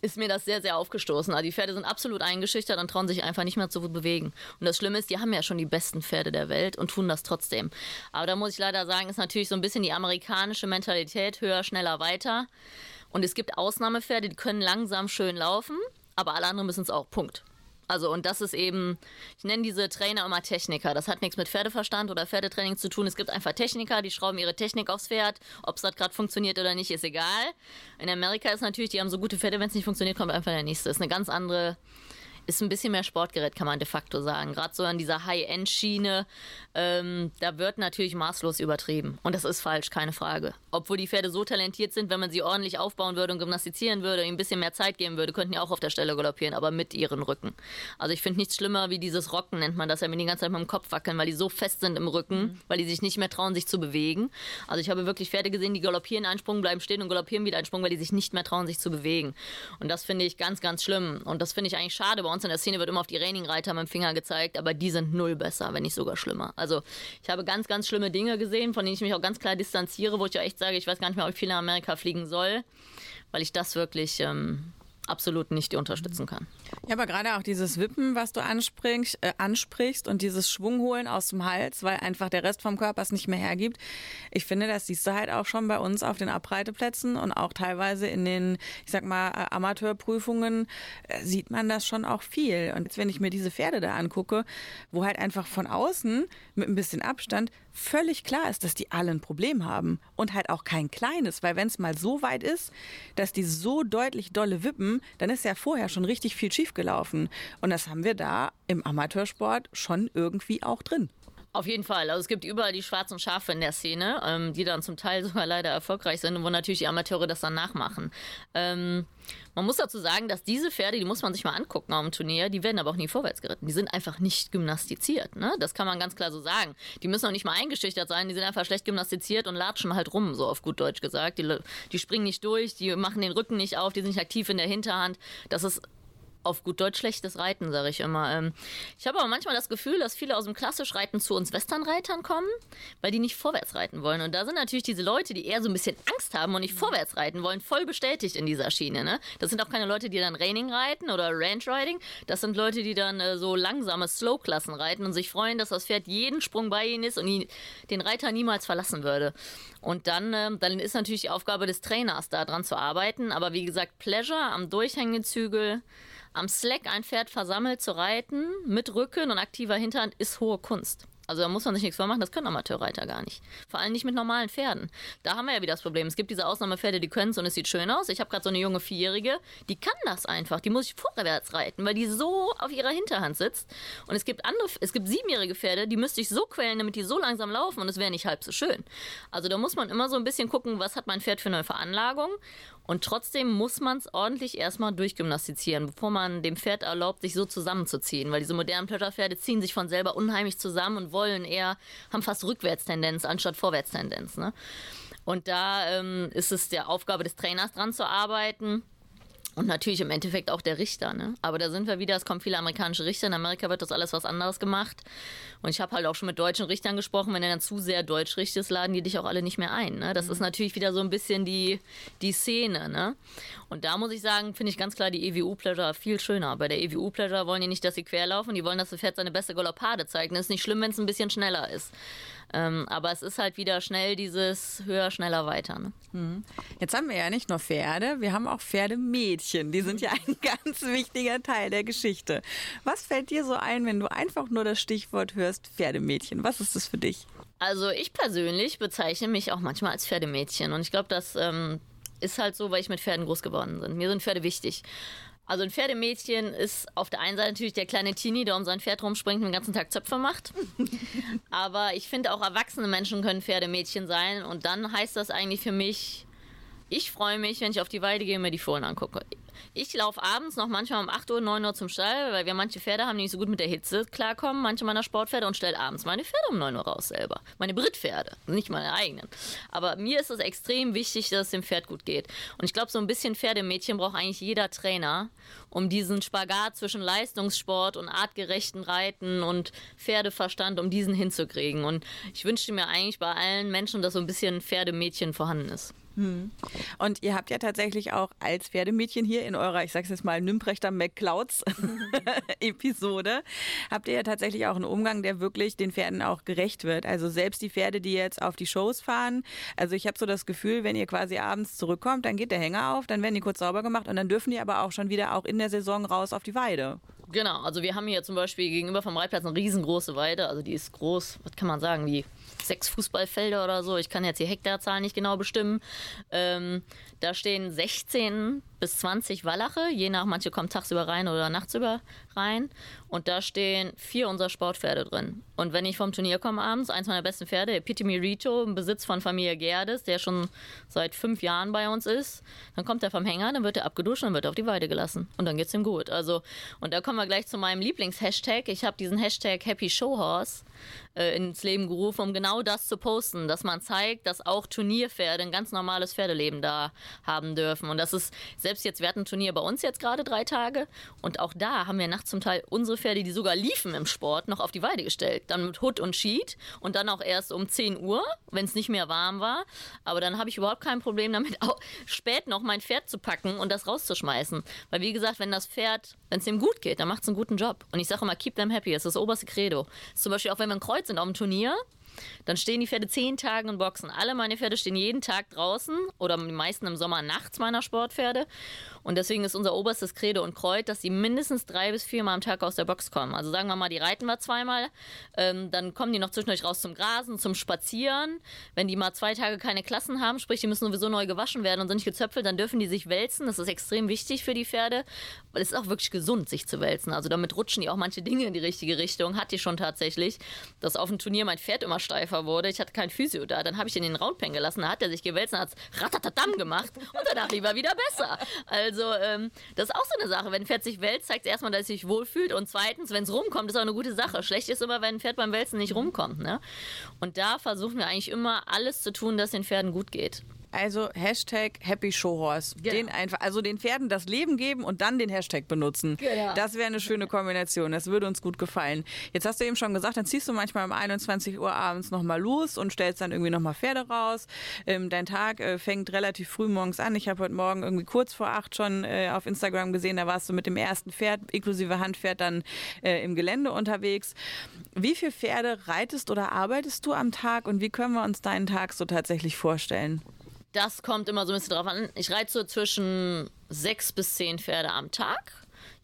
ist mir das sehr, sehr aufgestoßen. Also die Pferde sind absolut eingeschüchtert und trauen sich einfach nicht mehr zu bewegen. Und das Schlimme ist, die haben ja schon die besten Pferde der Welt und tun das trotzdem. Aber da muss ich leider sagen, ist natürlich so ein bisschen die amerikanische Mentalität höher, schneller, weiter. Und es gibt Ausnahmepferde, die können langsam schön laufen, aber alle anderen müssen es auch. Punkt. Also und das ist eben, ich nenne diese Trainer immer Techniker. Das hat nichts mit Pferdeverstand oder Pferdetraining zu tun. Es gibt einfach Techniker, die schrauben ihre Technik aufs Pferd. Ob es gerade funktioniert oder nicht, ist egal. In Amerika ist natürlich, die haben so gute Pferde, wenn es nicht funktioniert, kommt einfach der nächste. Ist eine ganz andere ist ein bisschen mehr Sportgerät, kann man de facto sagen. Gerade so an dieser High-End-Schiene, ähm, da wird natürlich maßlos übertrieben. Und das ist falsch, keine Frage. Obwohl die Pferde so talentiert sind, wenn man sie ordentlich aufbauen würde und gymnastizieren würde, ihnen ein bisschen mehr Zeit geben würde, könnten die auch auf der Stelle galoppieren, aber mit ihren Rücken. Also ich finde nichts schlimmer wie dieses Rocken, nennt man das wenn die ganze Zeit mit dem Kopf wackeln, weil die so fest sind im Rücken, mhm. weil die sich nicht mehr trauen, sich zu bewegen. Also ich habe wirklich Pferde gesehen, die galoppieren einen Sprung, bleiben stehen und galoppieren wieder einen Sprung, weil die sich nicht mehr trauen, sich zu bewegen. Und das finde ich ganz, ganz schlimm. Und das finde ich eigentlich schade. Bei uns uns in der Szene wird immer auf die Raining-Reiter mit dem Finger gezeigt, aber die sind null besser, wenn nicht sogar schlimmer. Also ich habe ganz, ganz schlimme Dinge gesehen, von denen ich mich auch ganz klar distanziere, wo ich auch echt sage, ich weiß gar nicht mehr, ob ich viel in Amerika fliegen soll, weil ich das wirklich ähm, absolut nicht unterstützen kann. Ja, aber gerade auch dieses Wippen, was du ansprichst, äh, ansprichst und dieses Schwungholen aus dem Hals, weil einfach der Rest vom Körper es nicht mehr hergibt. Ich finde, das siehst du halt auch schon bei uns auf den Abreiteplätzen und auch teilweise in den, ich sag mal, äh, Amateurprüfungen äh, sieht man das schon auch viel. Und jetzt, wenn ich mir diese Pferde da angucke, wo halt einfach von außen mit ein bisschen Abstand völlig klar ist, dass die alle ein Problem haben und halt auch kein kleines, weil wenn es mal so weit ist, dass die so deutlich dolle wippen, dann ist ja vorher schon richtig viel schiefgelaufen und das haben wir da im Amateursport schon irgendwie auch drin. Auf jeden Fall. Also es gibt überall die schwarzen Schafe in der Szene, ähm, die dann zum Teil sogar leider erfolgreich sind und wo natürlich die Amateure das dann nachmachen. Ähm, man muss dazu sagen, dass diese Pferde, die muss man sich mal angucken am Turnier, die werden aber auch nie vorwärts geritten. Die sind einfach nicht gymnastiziert. Ne? Das kann man ganz klar so sagen. Die müssen auch nicht mal eingeschüchtert sein, die sind einfach schlecht gymnastiziert und latschen halt rum, so auf gut Deutsch gesagt. Die, die springen nicht durch, die machen den Rücken nicht auf, die sind nicht aktiv in der Hinterhand. Das ist auf gut Deutsch schlechtes Reiten, sage ich immer. Ähm, ich habe aber manchmal das Gefühl, dass viele aus dem Klassischreiten zu uns Westernreitern kommen, weil die nicht vorwärts reiten wollen. Und da sind natürlich diese Leute, die eher so ein bisschen Angst haben und nicht mhm. vorwärts reiten wollen, voll bestätigt in dieser Schiene. Ne? Das sind auch keine Leute, die dann Reining reiten oder Ranch Riding. Das sind Leute, die dann äh, so langsame Slow-Klassen reiten und sich freuen, dass das Pferd jeden Sprung bei ihnen ist und ihn, den Reiter niemals verlassen würde. Und dann, äh, dann ist natürlich die Aufgabe des Trainers, da dran zu arbeiten. Aber wie gesagt, Pleasure am Durchhängezügel am Slack ein Pferd versammelt zu reiten, mit Rücken und aktiver Hinterhand, ist hohe Kunst. Also da muss man sich nichts vormachen, das können Amateurreiter gar nicht. Vor allem nicht mit normalen Pferden. Da haben wir ja wieder das Problem. Es gibt diese Ausnahmepferde, die können es und es sieht schön aus. Ich habe gerade so eine junge Vierjährige, die kann das einfach. Die muss ich vorwärts reiten, weil die so auf ihrer Hinterhand sitzt. Und es gibt andere, es gibt siebenjährige Pferde, die müsste ich so quälen, damit die so langsam laufen und es wäre nicht halb so schön. Also da muss man immer so ein bisschen gucken, was hat mein Pferd für eine Veranlagung. Und trotzdem muss man es ordentlich erstmal durchgymnastizieren, bevor man dem Pferd erlaubt, sich so zusammenzuziehen. Weil diese modernen Pleasure-Pferde ziehen sich von selber unheimlich zusammen und wollen eher, haben fast Rückwärtstendenz anstatt Vorwärtstendenz. Ne? Und da ähm, ist es der Aufgabe des Trainers dran zu arbeiten und natürlich im Endeffekt auch der Richter, ne? Aber da sind wir wieder, es kommen viele amerikanische Richter. In Amerika wird das alles was anderes gemacht. Und ich habe halt auch schon mit deutschen Richtern gesprochen, wenn du dann zu sehr deutsch richtest, laden die dich auch alle nicht mehr ein. Ne? Das mhm. ist natürlich wieder so ein bisschen die, die Szene, ne? Und da muss ich sagen, finde ich ganz klar die EWU-Pleasure viel schöner. Bei der EWU-Pleasure wollen die nicht, dass sie querlaufen, die wollen, dass das Pferd seine beste Galoppade zeigt. Und es ist nicht schlimm, wenn es ein bisschen schneller ist. Ähm, aber es ist halt wieder schnell dieses höher, schneller, weiter. Ne? Mhm. Jetzt haben wir ja nicht nur Pferde, wir haben auch Pferdemädchen. Die sind ja ein ganz wichtiger Teil der Geschichte. Was fällt dir so ein, wenn du einfach nur das Stichwort hörst, Pferdemädchen? Was ist das für dich? Also ich persönlich bezeichne mich auch manchmal als Pferdemädchen. Und ich glaube, das ähm, ist halt so, weil ich mit Pferden groß geworden bin. Mir sind Pferde wichtig. Also ein Pferdemädchen ist auf der einen Seite natürlich der kleine Teenie, der um sein Pferd rumspringt und den ganzen Tag Zöpfe macht. Aber ich finde auch erwachsene Menschen können Pferdemädchen sein. Und dann heißt das eigentlich für mich, ich freue mich, wenn ich auf die Weide gehe und mir die Fohlen angucke. Ich laufe abends noch manchmal um 8 Uhr, 9 Uhr zum Stall, weil wir manche Pferde haben, die nicht so gut mit der Hitze klarkommen, manche meiner Sportpferde und stelle abends meine Pferde um 9 Uhr raus selber. Meine Brittpferde, nicht meine eigenen. Aber mir ist es extrem wichtig, dass es dem Pferd gut geht. Und ich glaube, so ein bisschen Pferdemädchen braucht eigentlich jeder Trainer, um diesen Spagat zwischen Leistungssport und artgerechten Reiten und Pferdeverstand, um diesen hinzukriegen. Und ich wünschte mir eigentlich bei allen Menschen, dass so ein bisschen Pferdemädchen vorhanden ist. Hm. Und ihr habt ja tatsächlich auch als Pferdemädchen hier in eurer, ich sag's jetzt mal, Nymprechter McClouds Episode, habt ihr ja tatsächlich auch einen Umgang, der wirklich den Pferden auch gerecht wird. Also selbst die Pferde, die jetzt auf die Shows fahren, also ich habe so das Gefühl, wenn ihr quasi abends zurückkommt, dann geht der Hänger auf, dann werden die kurz sauber gemacht und dann dürfen die aber auch schon wieder auch in der Saison raus auf die Weide. Genau, also wir haben hier zum Beispiel gegenüber vom Reitplatz eine riesengroße Weide, also die ist groß, was kann man sagen, wie sechs Fußballfelder oder so. Ich kann jetzt die Hektarzahl nicht genau bestimmen. Ähm, da stehen 16 bis 20 Wallache, je nach, manche kommen tagsüber rein oder nachtsüber rein. Und da stehen vier unserer Sportpferde drin. Und wenn ich vom Turnier komme abends, eins meiner besten Pferde, Epitome Rito, im Besitz von Familie Gerdes, der schon seit fünf Jahren bei uns ist, dann kommt er vom Hänger, dann wird er abgeduscht und wird auf die Weide gelassen. Und dann geht's ihm gut. Also, und da kommen wir gleich zu meinem Lieblingshashtag. Ich habe diesen Hashtag Happy Showhorse äh, ins Leben gerufen, um genau das zu posten, dass man zeigt, dass auch Turnierpferde ein ganz normales Pferdeleben da haben dürfen. Und das ist Selbst jetzt, wir hatten ein Turnier bei uns jetzt gerade drei Tage und auch da haben wir nachts zum Teil unsere Pferde, die sogar liefen im Sport, noch auf die Weide gestellt. Dann mit Hut und Sheet und dann auch erst um 10 Uhr, wenn es nicht mehr warm war. Aber dann habe ich überhaupt kein Problem damit, auch spät noch mein Pferd zu packen und das rauszuschmeißen. Weil wie gesagt, wenn das Pferd, wenn es ihm gut geht, dann macht es einen guten Job. Und ich sage immer, keep them happy, das ist das oberste Credo. Zum Beispiel auch wenn wir ein Kreuz sind auf dem Turnier, dann stehen die Pferde zehn Tage in Boxen. Alle meine Pferde stehen jeden Tag draußen oder die meisten im Sommer nachts meiner Sportpferde. Und deswegen ist unser oberstes Credo und Kreuz, dass sie mindestens drei bis viermal am Tag aus der Box kommen. Also sagen wir mal, die reiten wir zweimal, ähm, dann kommen die noch zwischendurch raus zum Grasen, zum Spazieren. Wenn die mal zwei Tage keine Klassen haben, sprich, die müssen sowieso neu gewaschen werden und sind nicht gezöpfelt, dann dürfen die sich wälzen. Das ist extrem wichtig für die Pferde, weil es ist auch wirklich gesund, sich zu wälzen. Also damit rutschen die auch manche Dinge in die richtige Richtung. Hat die schon tatsächlich, dass auf dem Turnier mein Pferd immer steifer wurde. Ich hatte kein Physio da. Dann habe ich ihn in den Roundpen gelassen. Da hat er sich gewälzt und hat ratatatam gemacht und danach lief er wieder besser. Also also ähm, das ist auch so eine Sache. Wenn ein Pferd sich wälzt, zeigt es erstmal, dass es sich wohlfühlt. Und zweitens, wenn es rumkommt, ist auch eine gute Sache. Schlecht ist immer, wenn ein Pferd beim Wälzen nicht rumkommt. Ne? Und da versuchen wir eigentlich immer alles zu tun, dass den Pferden gut geht. Also Hashtag Happy Showhorse. Genau. Den einfach, also den Pferden das Leben geben und dann den Hashtag benutzen. Genau. Das wäre eine schöne Kombination. Das würde uns gut gefallen. Jetzt hast du eben schon gesagt, dann ziehst du manchmal um 21 Uhr abends nochmal los und stellst dann irgendwie nochmal Pferde raus. Ähm, dein Tag äh, fängt relativ früh morgens an. Ich habe heute Morgen irgendwie kurz vor acht schon äh, auf Instagram gesehen, da warst du mit dem ersten Pferd inklusive Handpferd dann äh, im Gelände unterwegs. Wie viele Pferde reitest oder arbeitest du am Tag und wie können wir uns deinen Tag so tatsächlich vorstellen? Das kommt immer so ein bisschen drauf an. Ich reite so zwischen sechs bis zehn Pferde am Tag.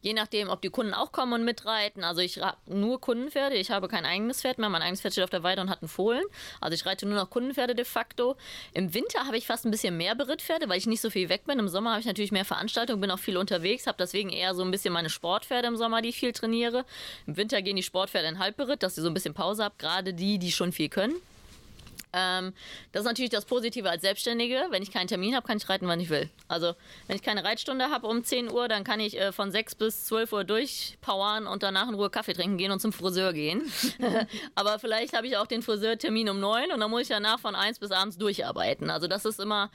Je nachdem, ob die Kunden auch kommen und mitreiten. Also ich habe nur Kundenpferde. Ich habe kein eigenes Pferd mehr. Mein eigenes Pferd steht auf der Weide und hat einen Fohlen. Also ich reite nur noch Kundenpferde de facto. Im Winter habe ich fast ein bisschen mehr Berittpferde, weil ich nicht so viel weg bin. Im Sommer habe ich natürlich mehr Veranstaltungen, bin auch viel unterwegs, habe deswegen eher so ein bisschen meine Sportpferde im Sommer, die ich viel trainiere. Im Winter gehen die Sportpferde in Halbberitt, dass sie so ein bisschen Pause haben. Gerade die, die schon viel können. Ähm, das ist natürlich das Positive als Selbstständige. Wenn ich keinen Termin habe, kann ich reiten, wann ich will. Also, wenn ich keine Reitstunde habe um 10 Uhr, dann kann ich äh, von 6 bis 12 Uhr durchpowern und danach in Ruhe Kaffee trinken gehen und zum Friseur gehen. Aber vielleicht habe ich auch den Friseurtermin um 9 und dann muss ich danach von 1 bis abends durcharbeiten. Also, das ist immer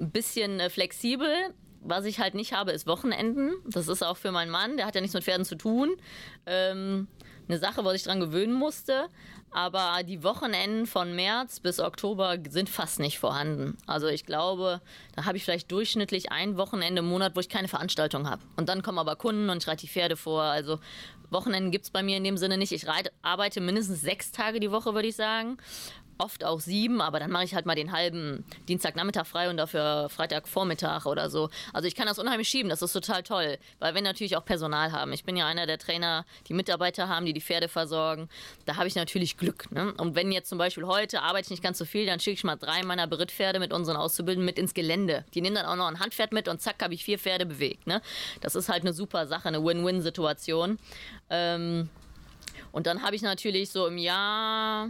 ein bisschen äh, flexibel. Was ich halt nicht habe, ist Wochenenden. Das ist auch für meinen Mann, der hat ja nichts mit Pferden zu tun. Ähm, eine Sache, wo ich dran gewöhnen musste. Aber die Wochenenden von März bis Oktober sind fast nicht vorhanden. Also ich glaube, da habe ich vielleicht durchschnittlich ein Wochenende im Monat, wo ich keine Veranstaltung habe. Und dann kommen aber Kunden und ich reite die Pferde vor. Also Wochenenden gibt es bei mir in dem Sinne nicht. Ich reite, arbeite mindestens sechs Tage die Woche, würde ich sagen oft auch sieben, aber dann mache ich halt mal den halben Dienstagnachmittag frei und dafür Freitagvormittag oder so. Also ich kann das unheimlich schieben, das ist total toll, weil wir natürlich auch Personal haben. Ich bin ja einer der Trainer, die Mitarbeiter haben, die die Pferde versorgen. Da habe ich natürlich Glück. Ne? Und wenn jetzt zum Beispiel heute arbeite ich nicht ganz so viel, dann schicke ich mal drei meiner Berittpferde mit unseren Auszubildenden mit ins Gelände. Die nehmen dann auch noch ein Handpferd mit und zack, habe ich vier Pferde bewegt. Ne? Das ist halt eine super Sache, eine Win-Win-Situation. Ähm, und dann habe ich natürlich so im Jahr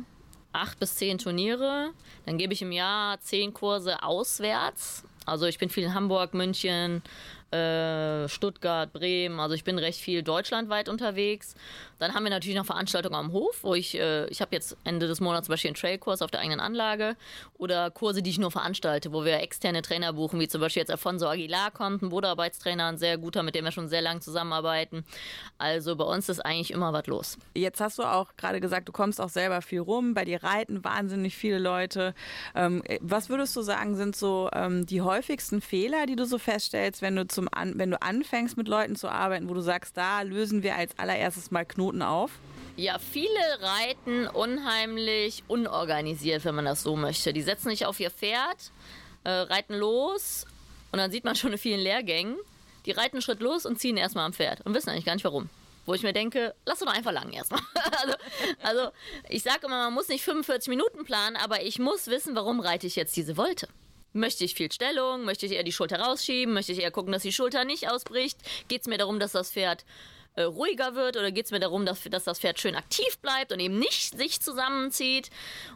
acht bis zehn Turniere. Dann gebe ich im Jahr zehn Kurse auswärts. Also ich bin viel in Hamburg, München, äh, Stuttgart, Bremen. Also ich bin recht viel deutschlandweit unterwegs. Dann haben wir natürlich noch Veranstaltungen am Hof, wo ich, äh, ich habe jetzt Ende des Monats zum Beispiel einen Trailkurs auf der eigenen Anlage oder Kurse, die ich nur veranstalte, wo wir externe Trainer buchen, wie zum Beispiel jetzt Alfonso Aguilar kommt, ein Bodenarbeitstrainer, ein sehr guter, mit dem wir schon sehr lange zusammenarbeiten. Also bei uns ist eigentlich immer was los. Jetzt hast du auch gerade gesagt, du kommst auch selber viel rum, bei dir reiten wahnsinnig viele Leute. Ähm, was würdest du sagen, sind so ähm, die häufigsten Fehler, die du so feststellst, wenn du zum An wenn du anfängst mit Leuten zu arbeiten, wo du sagst, da lösen wir als allererstes mal Knoten auf? Ja, viele reiten unheimlich unorganisiert, wenn man das so möchte. Die setzen sich auf ihr Pferd, äh, reiten los und dann sieht man schon in vielen Lehrgängen, die reiten Schritt los und ziehen erstmal am Pferd und wissen eigentlich gar nicht warum. Wo ich mir denke, lass doch einfach lang erstmal. also, also ich sage immer, man muss nicht 45 Minuten planen, aber ich muss wissen, warum reite ich jetzt diese Wolte. Möchte ich viel Stellung? Möchte ich eher die Schulter rausschieben? Möchte ich eher gucken, dass die Schulter nicht ausbricht? Geht es mir darum, dass das Pferd äh, ruhiger wird? Oder geht es mir darum, dass, dass das Pferd schön aktiv bleibt und eben nicht sich zusammenzieht?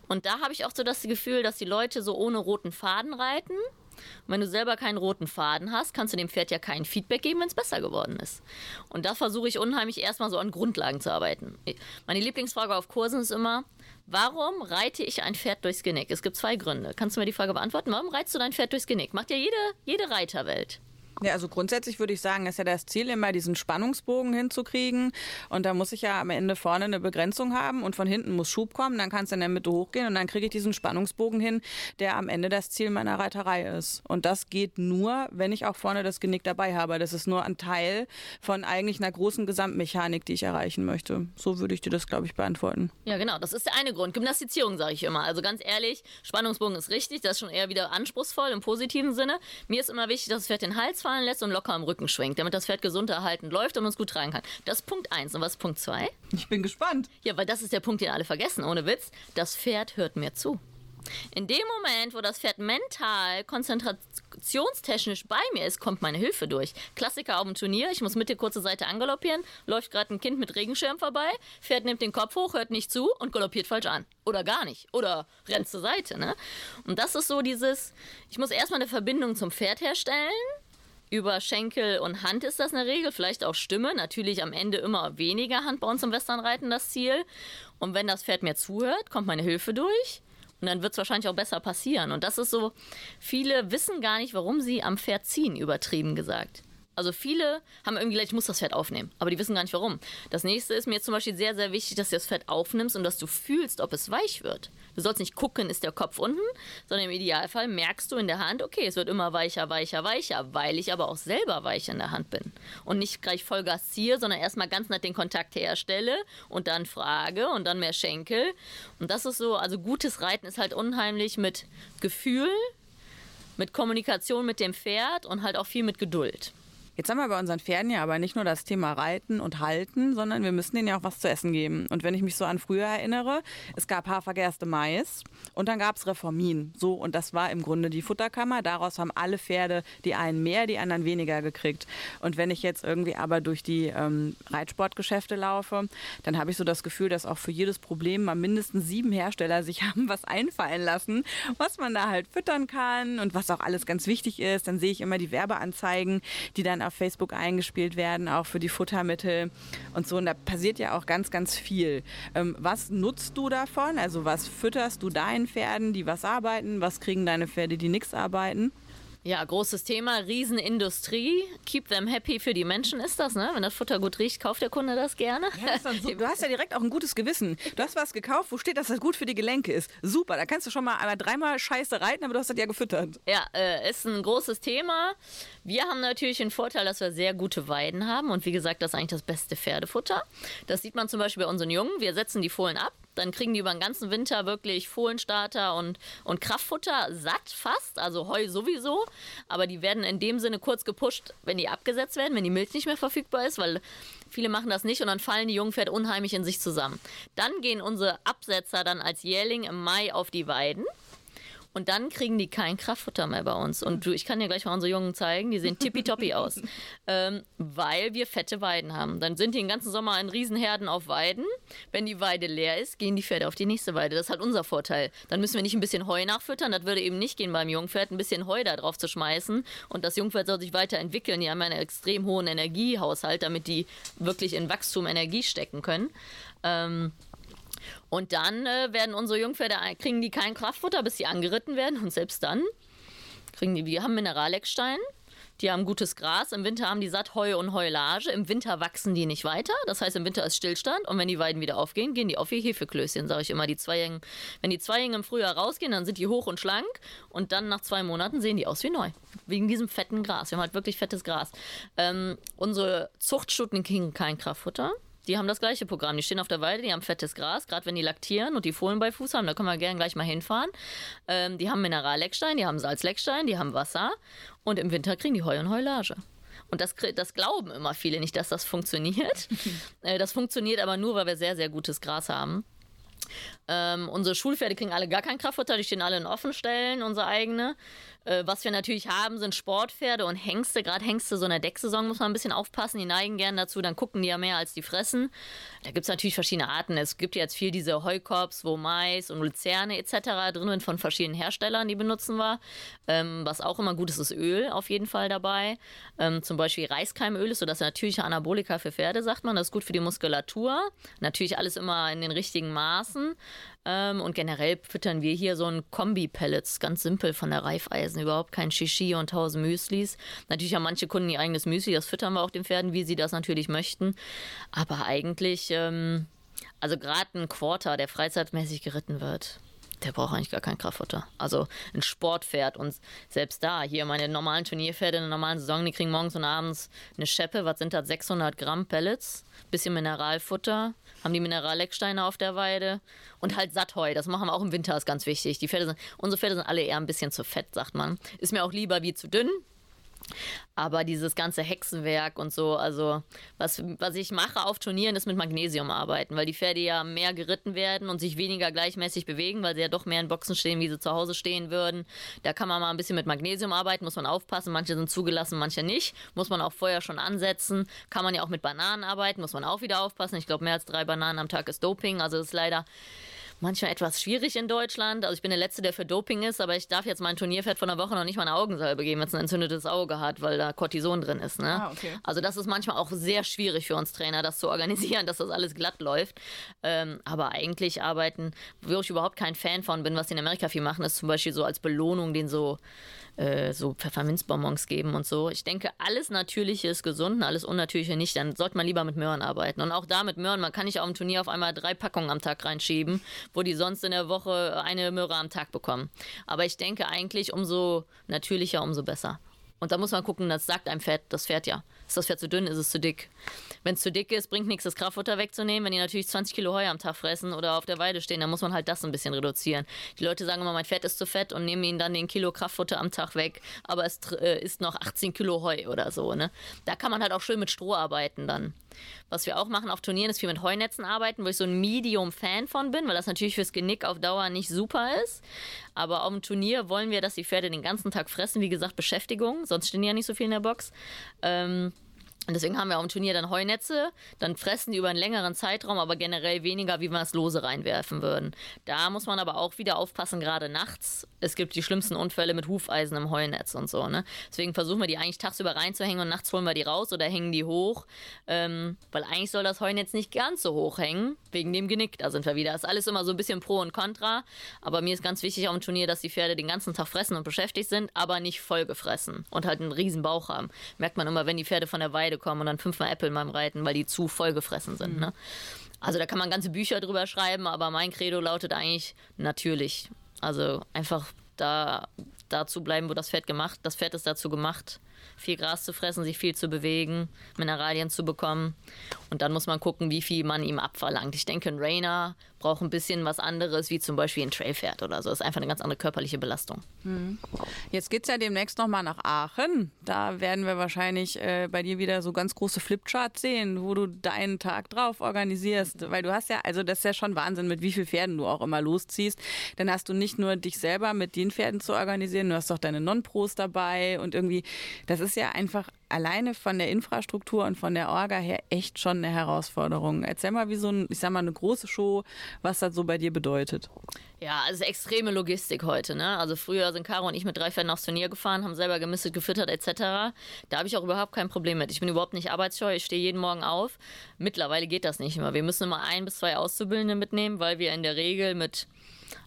Und da habe ich auch so das Gefühl, dass die Leute so ohne roten Faden reiten. Und wenn du selber keinen roten Faden hast, kannst du dem Pferd ja kein Feedback geben, wenn es besser geworden ist. Und da versuche ich unheimlich erstmal so an Grundlagen zu arbeiten. Meine Lieblingsfrage auf Kursen ist immer, Warum reite ich ein Pferd durchs Genick? Es gibt zwei Gründe. Kannst du mir die Frage beantworten? Warum reizt du dein Pferd durchs Genick? Macht ja jede, jede Reiterwelt. Ja, also grundsätzlich würde ich sagen, ist ja das Ziel immer, diesen Spannungsbogen hinzukriegen. Und da muss ich ja am Ende vorne eine Begrenzung haben und von hinten muss Schub kommen. Dann kann es in der Mitte hochgehen und dann kriege ich diesen Spannungsbogen hin, der am Ende das Ziel meiner Reiterei ist. Und das geht nur, wenn ich auch vorne das Genick dabei habe. Das ist nur ein Teil von eigentlich einer großen Gesamtmechanik, die ich erreichen möchte. So würde ich dir das, glaube ich, beantworten. Ja, genau. Das ist der eine Grund. Gymnastizierung, sage ich immer. Also ganz ehrlich, Spannungsbogen ist richtig. Das ist schon eher wieder anspruchsvoll im positiven Sinne. Mir ist immer wichtig, dass das Pferd den Hals fallen lässt und locker am Rücken schwenkt, damit das Pferd gesund erhalten läuft und uns gut tragen kann. Das ist Punkt 1. Und was ist Punkt 2? Ich bin gespannt. Ja, weil das ist der Punkt, den alle vergessen, ohne Witz. Das Pferd hört mir zu. In dem Moment, wo das Pferd mental, konzentrationstechnisch bei mir ist, kommt meine Hilfe durch. Klassiker auf dem Turnier, ich muss mit der kurze Seite angaloppieren, läuft gerade ein Kind mit Regenschirm vorbei, Pferd nimmt den Kopf hoch, hört nicht zu und galoppiert falsch an. Oder gar nicht. Oder rennt zur Seite. Ne? Und das ist so dieses, ich muss erstmal eine Verbindung zum Pferd herstellen über Schenkel und Hand ist das eine Regel, vielleicht auch Stimme. Natürlich am Ende immer weniger Hand bei uns im Westernreiten das Ziel. Und wenn das Pferd mir zuhört, kommt meine Hilfe durch. Und dann wird es wahrscheinlich auch besser passieren. Und das ist so, viele wissen gar nicht, warum sie am Pferd ziehen, übertrieben gesagt. Also viele haben irgendwie gleich, ich muss das Pferd aufnehmen, aber die wissen gar nicht warum. Das nächste ist mir zum Beispiel sehr, sehr wichtig, dass du das Pferd aufnimmst und dass du fühlst, ob es weich wird. Du sollst nicht gucken, ist der Kopf unten, sondern im Idealfall merkst du in der Hand, okay, es wird immer weicher, weicher, weicher, weil ich aber auch selber weich in der Hand bin. Und nicht gleich Vollgas ziehe, sondern erstmal ganz nett den Kontakt herstelle und dann frage und dann mehr Schenkel. Und das ist so, also gutes Reiten ist halt unheimlich mit Gefühl, mit Kommunikation mit dem Pferd und halt auch viel mit Geduld. Jetzt haben wir bei unseren Pferden ja aber nicht nur das Thema Reiten und Halten, sondern wir müssen denen ja auch was zu essen geben. Und wenn ich mich so an früher erinnere, es gab Hafergerste Mais und dann gab es Reformin. So, und das war im Grunde die Futterkammer. Daraus haben alle Pferde, die einen mehr, die anderen weniger gekriegt. Und wenn ich jetzt irgendwie aber durch die ähm, Reitsportgeschäfte laufe, dann habe ich so das Gefühl, dass auch für jedes Problem mal mindestens sieben Hersteller sich haben was einfallen lassen, was man da halt füttern kann und was auch alles ganz wichtig ist. Dann sehe ich immer die Werbeanzeigen, die dann auf Facebook eingespielt werden, auch für die Futtermittel und so. Und da passiert ja auch ganz, ganz viel. Ähm, was nutzt du davon? Also was fütterst du deinen Pferden, die was arbeiten? Was kriegen deine Pferde, die nichts arbeiten? Ja, großes Thema, Riesenindustrie. Keep them happy für die Menschen ist das, ne? Wenn das Futter gut riecht, kauft der Kunde das gerne. Ja, das so. Du hast ja direkt auch ein gutes Gewissen. Du hast was gekauft, wo steht, dass das gut für die Gelenke ist. Super, da kannst du schon mal einmal dreimal scheiße reiten, aber du hast das ja gefüttert. Ja, äh, ist ein großes Thema. Wir haben natürlich den Vorteil, dass wir sehr gute Weiden haben und wie gesagt, das ist eigentlich das beste Pferdefutter. Das sieht man zum Beispiel bei unseren Jungen. Wir setzen die Fohlen ab, dann kriegen die über den ganzen Winter wirklich Fohlenstarter und, und Kraftfutter satt fast, also Heu sowieso. Aber die werden in dem Sinne kurz gepusht, wenn die abgesetzt werden, wenn die Milch nicht mehr verfügbar ist, weil viele machen das nicht und dann fallen die Jungpferde unheimlich in sich zusammen. Dann gehen unsere Absetzer dann als Jährling im Mai auf die Weiden. Und dann kriegen die kein Kraftfutter mehr bei uns. Und du, ich kann dir gleich mal unsere Jungen zeigen, die sehen tippitoppi aus. Ähm, weil wir fette Weiden haben. Dann sind die den ganzen Sommer in Riesenherden auf Weiden. Wenn die Weide leer ist, gehen die Pferde auf die nächste Weide. Das ist halt unser Vorteil. Dann müssen wir nicht ein bisschen Heu nachfüttern. Das würde eben nicht gehen beim Jungpferd, ein bisschen Heu da drauf zu schmeißen. Und das Jungpferd soll sich weiterentwickeln. Die haben einen extrem hohen Energiehaushalt, damit die wirklich in Wachstum Energie stecken können. Ähm, und dann äh, werden unsere Jungpferde, kriegen die kein Kraftfutter, bis sie angeritten werden. Und selbst dann kriegen die, wir haben Mineraleckstein. Die haben gutes Gras. Im Winter haben die satt Heu und Heulage. Im Winter wachsen die nicht weiter. Das heißt, im Winter ist Stillstand. Und wenn die Weiden wieder aufgehen, gehen die auf wie Hefeklößchen, sage ich immer. Die Zweijährigen, wenn die Zweijährigen im Frühjahr rausgehen, dann sind die hoch und schlank. Und dann nach zwei Monaten sehen die aus wie neu. Wegen diesem fetten Gras. Wir haben halt wirklich fettes Gras. Ähm, unsere Zuchtstuten kriegen kein Kraftfutter. Die haben das gleiche Programm. Die stehen auf der Weide, die haben fettes Gras, gerade wenn die laktieren und die Fohlen bei Fuß haben, da können wir gerne gleich mal hinfahren. Ähm, die haben Mineralleckstein, die haben Salzleckstein, die haben Wasser und im Winter kriegen die Heu und Heulage. Und das, das glauben immer viele nicht, dass das funktioniert. äh, das funktioniert aber nur, weil wir sehr, sehr gutes Gras haben. Ähm, unsere Schulpferde kriegen alle gar kein Kraftfutter, die stehen alle in Offenstellen, unsere eigene. Äh, was wir natürlich haben, sind Sportpferde und Hengste. Gerade Hengste, so in der Decksaison muss man ein bisschen aufpassen. Die neigen gern dazu, dann gucken die ja mehr als die fressen. Da gibt es natürlich verschiedene Arten. Es gibt jetzt viel diese Heukops, wo Mais und Luzerne etc. drin sind von verschiedenen Herstellern, die benutzen wir. Ähm, was auch immer gut ist, ist Öl auf jeden Fall dabei. Ähm, zum Beispiel Reiskeimöl ist so das natürliche Anabolika für Pferde, sagt man. Das ist gut für die Muskulatur. Natürlich alles immer in den richtigen Maß Maßen. Ähm, und generell füttern wir hier so ein Kombi-Pellets, ganz simpel von der Reifeisen, überhaupt kein Shishi und tausend Müslis. Natürlich haben manche Kunden ihr eigenes Müsli, das füttern wir auch den Pferden, wie sie das natürlich möchten. Aber eigentlich, ähm, also gerade ein Quarter, der freizeitmäßig geritten wird, der braucht eigentlich gar kein Kraftfutter. Also ein Sportpferd und selbst da, hier meine normalen Turnierpferde in der normalen Saison, die kriegen morgens und abends eine Scheppe, was sind das, 600 Gramm Pellets, bisschen Mineralfutter, haben die Minerallecksteine auf der Weide und halt Sattheu, das machen wir auch im Winter, ist ganz wichtig. Die Pferde sind, unsere Pferde sind alle eher ein bisschen zu fett, sagt man. Ist mir auch lieber wie zu dünn, aber dieses ganze Hexenwerk und so, also was, was ich mache auf Turnieren, ist mit Magnesium arbeiten, weil die Pferde ja mehr geritten werden und sich weniger gleichmäßig bewegen, weil sie ja doch mehr in Boxen stehen, wie sie zu Hause stehen würden. Da kann man mal ein bisschen mit Magnesium arbeiten, muss man aufpassen. Manche sind zugelassen, manche nicht. Muss man auch vorher schon ansetzen. Kann man ja auch mit Bananen arbeiten, muss man auch wieder aufpassen. Ich glaube, mehr als drei Bananen am Tag ist Doping. Also ist leider manchmal etwas schwierig in Deutschland. Also ich bin der Letzte, der für Doping ist, aber ich darf jetzt mein Turnierpferd von der Woche noch nicht mal eine Augensalbe geben, wenn es ein entzündetes Auge hat, weil da Cortison drin ist. Ne? Ah, okay. Also das ist manchmal auch sehr schwierig für uns Trainer, das zu organisieren, dass das alles glatt läuft. Ähm, aber eigentlich arbeiten, wo ich überhaupt kein Fan von bin, was die in Amerika viel machen, ist zum Beispiel so als Belohnung den so äh, so Pfefferminzbonbons geben und so. Ich denke, alles Natürliche ist gesund, alles Unnatürliche nicht. Dann sollte man lieber mit Möhren arbeiten. Und auch da mit Möhren, man kann nicht auf dem Turnier auf einmal drei Packungen am Tag reinschieben, wo die sonst in der Woche eine Möhre am Tag bekommen. Aber ich denke eigentlich, umso natürlicher, umso besser. Und da muss man gucken, das sagt einem Pferd, das Pferd ja. Ist das Pferd zu dünn, ist es zu dick. Wenn es zu dick ist, bringt nichts, das Kraftfutter wegzunehmen. Wenn die natürlich 20 Kilo Heu am Tag fressen oder auf der Weide stehen, dann muss man halt das ein bisschen reduzieren. Die Leute sagen immer, mein Pferd ist zu fett und nehmen ihnen dann den Kilo Kraftfutter am Tag weg, aber es äh, ist noch 18 Kilo Heu oder so. Ne? Da kann man halt auch schön mit Stroh arbeiten dann. Was wir auch machen auf Turnieren, ist viel mit Heunetzen arbeiten, wo ich so ein Medium-Fan von bin, weil das natürlich fürs Genick auf Dauer nicht super ist. Aber auf dem Turnier wollen wir, dass die Pferde den ganzen Tag fressen. Wie gesagt, Beschäftigung, sonst stehen die ja nicht so viel in der Box. Ähm, und deswegen haben wir im Turnier dann Heunetze. Dann fressen die über einen längeren Zeitraum, aber generell weniger, wie wir es lose reinwerfen würden. Da muss man aber auch wieder aufpassen, gerade nachts. Es gibt die schlimmsten Unfälle mit Hufeisen im Heunetz und so. Ne? Deswegen versuchen wir die eigentlich tagsüber reinzuhängen und nachts holen wir die raus oder hängen die hoch. Ähm, weil eigentlich soll das Heunetz nicht ganz so hoch hängen, wegen dem Genick. Da sind wir wieder. Das ist alles immer so ein bisschen Pro und Contra. Aber mir ist ganz wichtig dem Turnier, dass die Pferde den ganzen Tag fressen und beschäftigt sind, aber nicht vollgefressen und halt einen riesen Bauch haben. Merkt man immer, wenn die Pferde von der Weide Kommen und dann fünfmal Apple beim Reiten, weil die zu vollgefressen sind. Mhm. Ne? Also da kann man ganze Bücher drüber schreiben, aber mein Credo lautet eigentlich natürlich. Also einfach da dazu bleiben, wo das Pferd gemacht. Das Pferd ist dazu gemacht, viel Gras zu fressen, sich viel zu bewegen, Mineralien zu bekommen. Und dann muss man gucken, wie viel man ihm abverlangt. Ich denke, ein Rainer braucht ein bisschen was anderes, wie zum Beispiel ein Trailpferd oder so. Das ist einfach eine ganz andere körperliche Belastung. Hm. Jetzt geht es ja demnächst nochmal nach Aachen. Da werden wir wahrscheinlich äh, bei dir wieder so ganz große Flipcharts sehen, wo du deinen Tag drauf organisierst. Weil du hast ja, also das ist ja schon Wahnsinn, mit wie vielen Pferden du auch immer losziehst. Dann hast du nicht nur dich selber mit den Pferden zu organisieren, du hast doch deine Non-Pros dabei und irgendwie, das ist ja einfach alleine von der Infrastruktur und von der Orga her echt schon eine Herausforderung. Erzähl mal, wie so ein, ich sag mal, eine große Show, was das so bei dir bedeutet. Ja, also extreme Logistik heute. Ne? Also früher sind Caro und ich mit drei Pferden aufs Turnier gefahren, haben selber gemistet, gefüttert etc. Da habe ich auch überhaupt kein Problem mit. Ich bin überhaupt nicht arbeitsscheu, ich stehe jeden Morgen auf. Mittlerweile geht das nicht mehr. Wir müssen immer ein bis zwei Auszubildende mitnehmen, weil wir in der Regel mit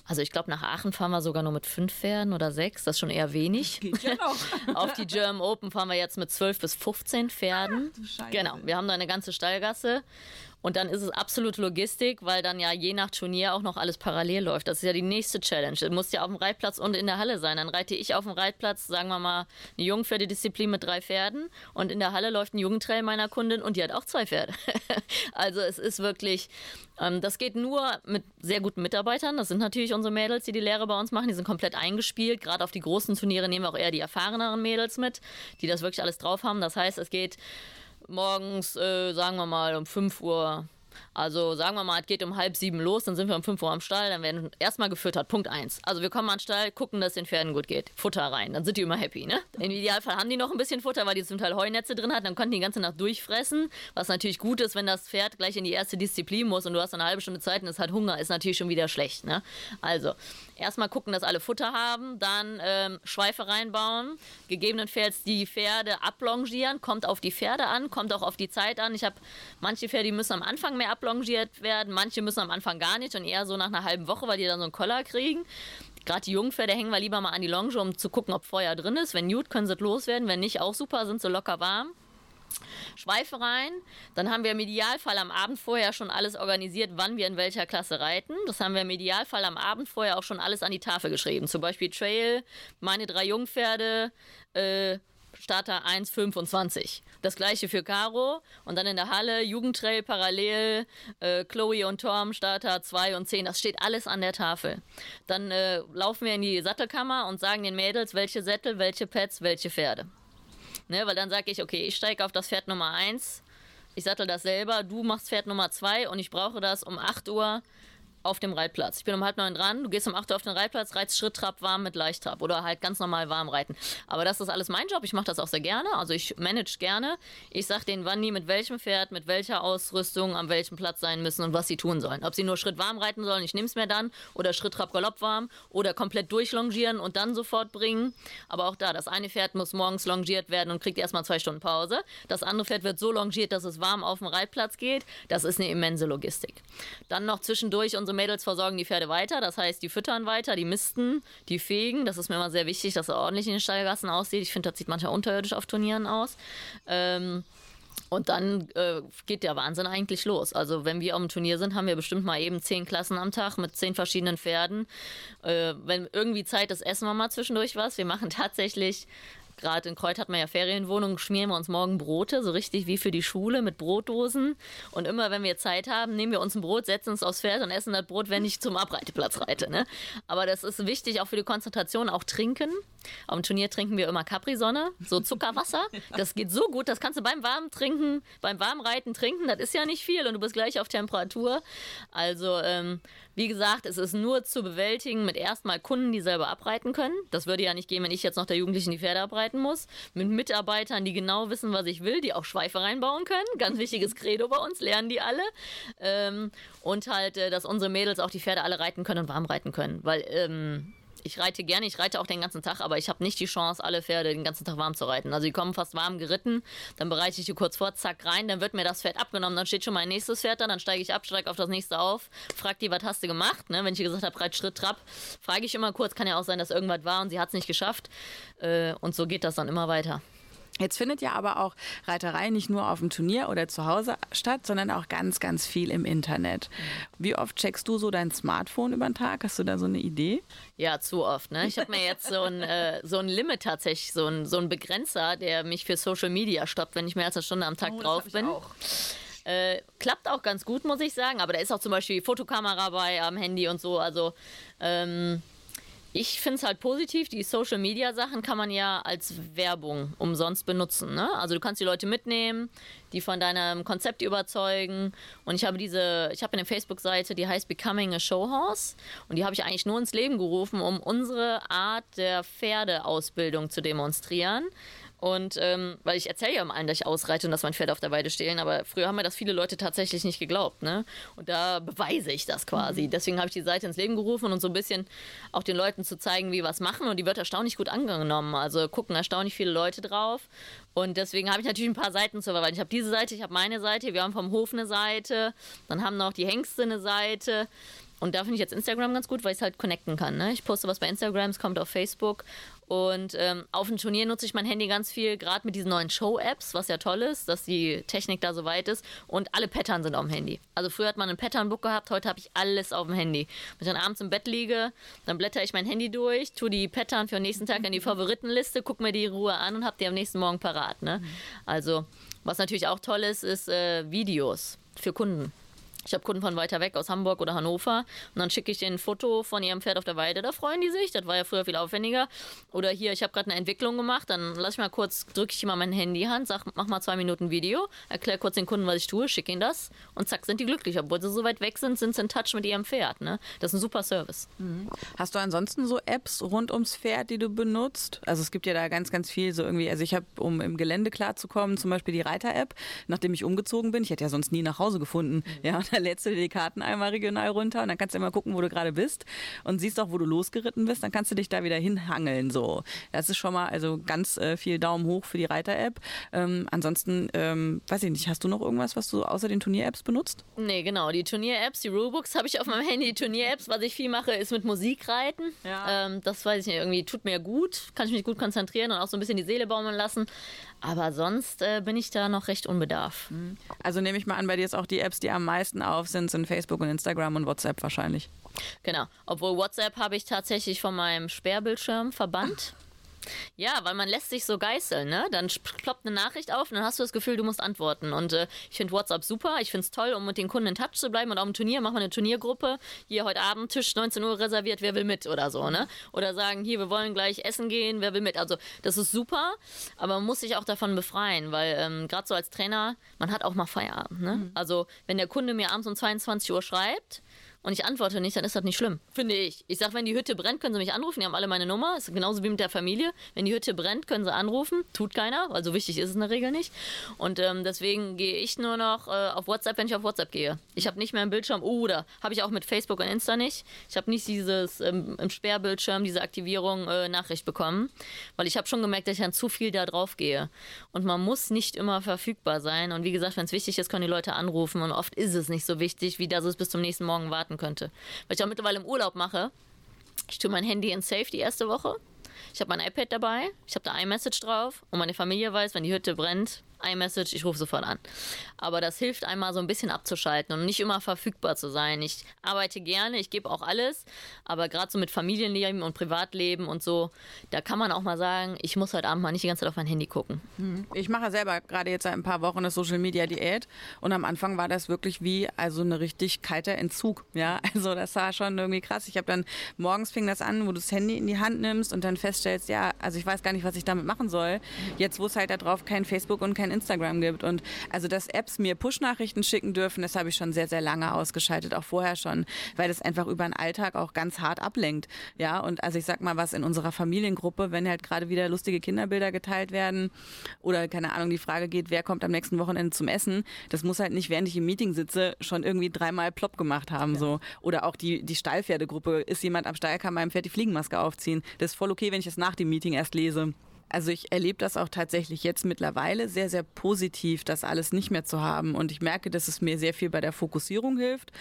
also ich glaube, nach Aachen fahren wir sogar nur mit fünf Pferden oder sechs. Das ist schon eher wenig. Geht ja noch. Auf die German Open fahren wir jetzt mit zwölf bis 15 Pferden. Ach, genau, wir haben da eine ganze Stallgasse. Und dann ist es absolut Logistik, weil dann ja je nach Turnier auch noch alles parallel läuft. Das ist ja die nächste Challenge. Du musst ja auf dem Reitplatz und in der Halle sein. Dann reite ich auf dem Reitplatz, sagen wir mal, eine Jungpferdedisziplin mit drei Pferden. Und in der Halle läuft ein Jugendtrail meiner Kundin und die hat auch zwei Pferde. also es ist wirklich, ähm, das geht nur mit sehr guten Mitarbeitern. Das sind natürlich unsere Mädels, die die Lehre bei uns machen. Die sind komplett eingespielt. Gerade auf die großen Turniere nehmen wir auch eher die erfahreneren Mädels mit, die das wirklich alles drauf haben. Das heißt, es geht morgens, äh, sagen wir mal, um 5 Uhr also sagen wir mal, es geht um halb sieben los, dann sind wir um fünf Uhr am Stall, dann werden erstmal gefüttert. Punkt eins. Also wir kommen an den Stall, gucken, dass es den Pferden gut geht. Futter rein, dann sind die immer happy. Ne? Im Idealfall haben die noch ein bisschen Futter, weil die zum Teil Heunetze drin hat, dann konnten die die ganze Nacht durchfressen. Was natürlich gut ist, wenn das Pferd gleich in die erste Disziplin muss und du hast eine halbe Stunde Zeit und es hat Hunger, ist natürlich schon wieder schlecht. Ne? Also erstmal gucken, dass alle Futter haben, dann ähm, Schweife reinbauen, gegebenenfalls die Pferde ablongieren, kommt auf die Pferde an, kommt auch auf die Zeit an. Ich habe manche Pferde, die müssen am Anfang mehr ablongiert werden. Manche müssen am Anfang gar nicht und eher so nach einer halben Woche, weil die dann so einen Koller kriegen. Gerade die Jungpferde hängen wir lieber mal an die Longe, um zu gucken, ob Feuer drin ist. Wenn Newt, können sie loswerden. Wenn nicht, auch super, sind sie locker warm. Schweife rein. Dann haben wir im Idealfall am Abend vorher schon alles organisiert, wann wir in welcher Klasse reiten. Das haben wir im Idealfall am Abend vorher auch schon alles an die Tafel geschrieben. Zum Beispiel Trail, meine drei Jungpferde, äh, Starter 1, 25. Das gleiche für Caro. Und dann in der Halle Jugendtrail parallel, äh, Chloe und Tom, Starter 2 und 10. Das steht alles an der Tafel. Dann äh, laufen wir in die Sattelkammer und sagen den Mädels, welche Sättel, welche Pads, welche Pferde. Ne, weil dann sage ich, okay, ich steige auf das Pferd Nummer 1, ich sattel das selber, du machst Pferd Nummer 2 und ich brauche das um 8 Uhr auf dem Reitplatz. Ich bin um halb neun dran, du gehst um acht Uhr auf den Reitplatz, reizt Schritttrab warm mit Leichttrab oder halt ganz normal warm reiten. Aber das ist alles mein Job, ich mache das auch sehr gerne, also ich manage gerne. Ich sage denen, wann die mit welchem Pferd, mit welcher Ausrüstung am welchem Platz sein müssen und was sie tun sollen. Ob sie nur Schritt warm reiten sollen, ich nehme es mir dann, oder Schritttrab Galopp warm oder komplett durchlongieren und dann sofort bringen. Aber auch da, das eine Pferd muss morgens longiert werden und kriegt erstmal zwei Stunden Pause. Das andere Pferd wird so longiert, dass es warm auf den Reitplatz geht. Das ist eine immense Logistik. Dann noch zwischendurch unsere Mädels versorgen die Pferde weiter. Das heißt, die füttern weiter, die misten, die fegen. Das ist mir immer sehr wichtig, dass er ordentlich in den Stallgassen aussieht. Ich finde, das sieht manchmal unterirdisch auf Turnieren aus. Ähm, und dann äh, geht der Wahnsinn eigentlich los. Also wenn wir auf dem Turnier sind, haben wir bestimmt mal eben zehn Klassen am Tag mit zehn verschiedenen Pferden. Äh, wenn irgendwie Zeit ist, essen wir mal zwischendurch was. Wir machen tatsächlich Gerade in Kreuz hat man ja Ferienwohnungen, schmieren wir uns morgen Brote, so richtig wie für die Schule mit Brotdosen. Und immer, wenn wir Zeit haben, nehmen wir uns ein Brot, setzen es aufs Pferd und essen das Brot, wenn ich zum Abreiteplatz reite. Ne? Aber das ist wichtig auch für die Konzentration, auch trinken. Auf dem Turnier trinken wir immer Capri-Sonne, so Zuckerwasser. Das geht so gut, das kannst du beim warmen Trinken, beim warmen Reiten trinken. Das ist ja nicht viel und du bist gleich auf Temperatur. Also, ähm, wie gesagt, es ist nur zu bewältigen mit erstmal Kunden, die selber abreiten können. Das würde ja nicht gehen, wenn ich jetzt noch der Jugendlichen die Pferde abreiten muss. Mit Mitarbeitern, die genau wissen, was ich will, die auch Schweife reinbauen können. Ganz wichtiges Credo bei uns, lernen die alle. Ähm, und halt, äh, dass unsere Mädels auch die Pferde alle reiten können und warm reiten können. Weil, ähm, ich reite gerne, ich reite auch den ganzen Tag, aber ich habe nicht die Chance, alle Pferde den ganzen Tag warm zu reiten. Also die kommen fast warm geritten, dann bereite ich die kurz vor, zack rein, dann wird mir das Pferd abgenommen, dann steht schon mein nächstes Pferd da, dann steige ich ab, steige auf das nächste auf, frag die, was hast du gemacht? Ne? Wenn ich gesagt habe, reit Schritt, Trab, frage ich immer kurz, kann ja auch sein, dass irgendwas war und sie hat es nicht geschafft. Äh, und so geht das dann immer weiter. Jetzt findet ja aber auch Reiterei nicht nur auf dem Turnier oder zu Hause statt, sondern auch ganz, ganz viel im Internet. Wie oft checkst du so dein Smartphone über den Tag? Hast du da so eine Idee? Ja, zu oft. Ne? Ich habe mir jetzt so ein, äh, so ein Limit tatsächlich, so ein, so ein Begrenzer, der mich für Social Media stoppt, wenn ich mehr als eine Stunde am Tag oh, drauf bin. Äh, klappt auch ganz gut, muss ich sagen. Aber da ist auch zum Beispiel Fotokamera bei am Handy und so. Also ähm, ich finde es halt positiv, die Social Media Sachen kann man ja als Werbung umsonst benutzen. Ne? Also du kannst die Leute mitnehmen, die von deinem Konzept überzeugen. Und ich habe diese, ich habe eine Facebook-Seite, die heißt Becoming a Showhorse. Und die habe ich eigentlich nur ins Leben gerufen, um unsere Art der Pferdeausbildung zu demonstrieren. Und ähm, weil ich erzähle ja immer allen, dass ich ausreite und dass mein Pferd auf der Weide stehlen, aber früher haben mir das viele Leute tatsächlich nicht geglaubt. Ne? Und da beweise ich das quasi. Mhm. Deswegen habe ich die Seite ins Leben gerufen und so ein bisschen auch den Leuten zu zeigen, wie wir was machen. Und die wird erstaunlich gut angenommen. Also gucken erstaunlich viele Leute drauf. Und deswegen habe ich natürlich ein paar Seiten zu verwalten. Ich habe diese Seite, ich habe meine Seite, wir haben vom Hof eine Seite, dann haben noch die Hengste eine Seite. Und da finde ich jetzt Instagram ganz gut, weil ich es halt connecten kann. Ne? Ich poste was bei Instagram, es kommt auf Facebook und ähm, auf dem Turnier nutze ich mein Handy ganz viel, gerade mit diesen neuen Show-Apps, was ja toll ist, dass die Technik da so weit ist. Und alle Pattern sind auf dem Handy. Also früher hat man ein Pattern-Book gehabt, heute habe ich alles auf dem Handy. Wenn ich dann abends im Bett liege, dann blätter ich mein Handy durch, tue die Pattern für den nächsten Tag in die Favoritenliste, gucke mir die Ruhe an und habe die am nächsten Morgen parat. Ne? Also, was natürlich auch toll ist, ist äh, Videos für Kunden. Ich habe Kunden von weiter weg aus Hamburg oder Hannover und dann schicke ich denen ein Foto von ihrem Pferd auf der Weide, da freuen die sich, das war ja früher viel aufwendiger. Oder hier, ich habe gerade eine Entwicklung gemacht, dann lass ich mal kurz, drücke ich mal mein Handy Hand, sag, mach mal zwei Minuten Video, erkläre kurz den Kunden, was ich tue, schicke ihnen das und zack, sind die glücklich. Obwohl sie so weit weg sind, sind sie in Touch mit ihrem Pferd. Ne? Das ist ein super Service. Mhm. Hast du ansonsten so Apps rund ums Pferd, die du benutzt? Also es gibt ja da ganz, ganz viel so irgendwie, also ich habe, um im Gelände klarzukommen, zum Beispiel die Reiter-App, nachdem ich umgezogen bin, ich hätte ja sonst nie nach Hause gefunden. Mhm. Ja, da lädst du dir die Karten einmal regional runter und dann kannst du immer gucken, wo du gerade bist und siehst auch, wo du losgeritten bist. Dann kannst du dich da wieder hinhangeln. So, das ist schon mal also ganz äh, viel Daumen hoch für die Reiter-App. Ähm, ansonsten, ähm, weiß ich nicht, hast du noch irgendwas, was du außer den Turnier-Apps benutzt? Nee, genau. Die Turnier-Apps, die Rulebooks habe ich auf meinem Handy. Die Turnier-Apps, was ich viel mache, ist mit Musik reiten. Ja. Ähm, das weiß ich nicht, irgendwie tut mir gut, kann ich mich gut konzentrieren und auch so ein bisschen die Seele baumeln lassen. Aber sonst äh, bin ich da noch recht unbedarf. Mhm. Also nehme ich mal an, bei dir ist auch die Apps, die am meisten auf sind, sind Facebook und Instagram und WhatsApp wahrscheinlich. Genau. Obwohl WhatsApp habe ich tatsächlich von meinem Sperrbildschirm verbannt. Ja, weil man lässt sich so geißeln, ne? Dann ploppt eine Nachricht auf und dann hast du das Gefühl, du musst antworten. Und äh, ich finde WhatsApp super. Ich finde es toll, um mit den Kunden in Touch zu bleiben. Und auch im Turnier machen wir eine Turniergruppe. Hier heute Abend Tisch 19 Uhr reserviert, wer will mit oder so, ne? Oder sagen, hier, wir wollen gleich essen gehen, wer will mit. Also das ist super, aber man muss sich auch davon befreien, weil ähm, gerade so als Trainer, man hat auch mal Feierabend, ne? Mhm. Also wenn der Kunde mir abends um 22 Uhr schreibt, und ich antworte nicht, dann ist das nicht schlimm, finde ich. Ich sage, wenn die Hütte brennt, können sie mich anrufen. Die haben alle meine Nummer. Ist genauso wie mit der Familie. Wenn die Hütte brennt, können sie anrufen. Tut keiner, weil so wichtig ist es in der Regel nicht. Und ähm, deswegen gehe ich nur noch äh, auf WhatsApp, wenn ich auf WhatsApp gehe. Ich habe nicht mehr im Bildschirm, oh, oder habe ich auch mit Facebook und Insta nicht. Ich habe nicht dieses ähm, im Sperrbildschirm, diese Aktivierung äh, Nachricht bekommen, weil ich habe schon gemerkt, dass ich dann zu viel da drauf gehe. Und man muss nicht immer verfügbar sein. Und wie gesagt, wenn es wichtig ist, können die Leute anrufen. Und oft ist es nicht so wichtig, wie dass es bis zum nächsten Morgen warten könnte. Weil ich auch mittlerweile im Urlaub mache. Ich tue mein Handy in Safe die erste Woche. Ich habe mein iPad dabei, ich habe da iMessage drauf und meine Familie weiß, wenn die Hütte brennt, iMessage, ich rufe sofort an. Aber das hilft einmal so ein bisschen abzuschalten und nicht immer verfügbar zu sein. Ich arbeite gerne, ich gebe auch alles, aber gerade so mit Familienleben und Privatleben und so, da kann man auch mal sagen, ich muss heute Abend mal nicht die ganze Zeit auf mein Handy gucken. Mhm. Ich mache selber gerade jetzt seit ein paar Wochen eine Social Media Diät und am Anfang war das wirklich wie also eine richtig kalter Entzug. Ja, also das war schon irgendwie krass. Ich habe dann morgens fing das an, wo du das Handy in die Hand nimmst und dann feststellst, ja, also ich weiß gar nicht, was ich damit machen soll. Jetzt, wo es halt da drauf kein Facebook und kein kein Instagram gibt. Und also, dass Apps mir Push-Nachrichten schicken dürfen, das habe ich schon sehr, sehr lange ausgeschaltet, auch vorher schon, weil das einfach über den Alltag auch ganz hart ablenkt. Ja, und also ich sag mal, was in unserer Familiengruppe, wenn halt gerade wieder lustige Kinderbilder geteilt werden oder keine Ahnung, die Frage geht, wer kommt am nächsten Wochenende zum Essen, das muss halt nicht, während ich im Meeting sitze, schon irgendwie dreimal plopp gemacht haben. Ja. So. Oder auch die, die Stallpferdegruppe, ist jemand am Stall, kann meinem Pferd die Fliegenmaske aufziehen. Das ist voll okay, wenn ich das nach dem Meeting erst lese. Also ich erlebe das auch tatsächlich jetzt mittlerweile sehr, sehr positiv, das alles nicht mehr zu haben. Und ich merke, dass es mir sehr viel bei der Fokussierung hilft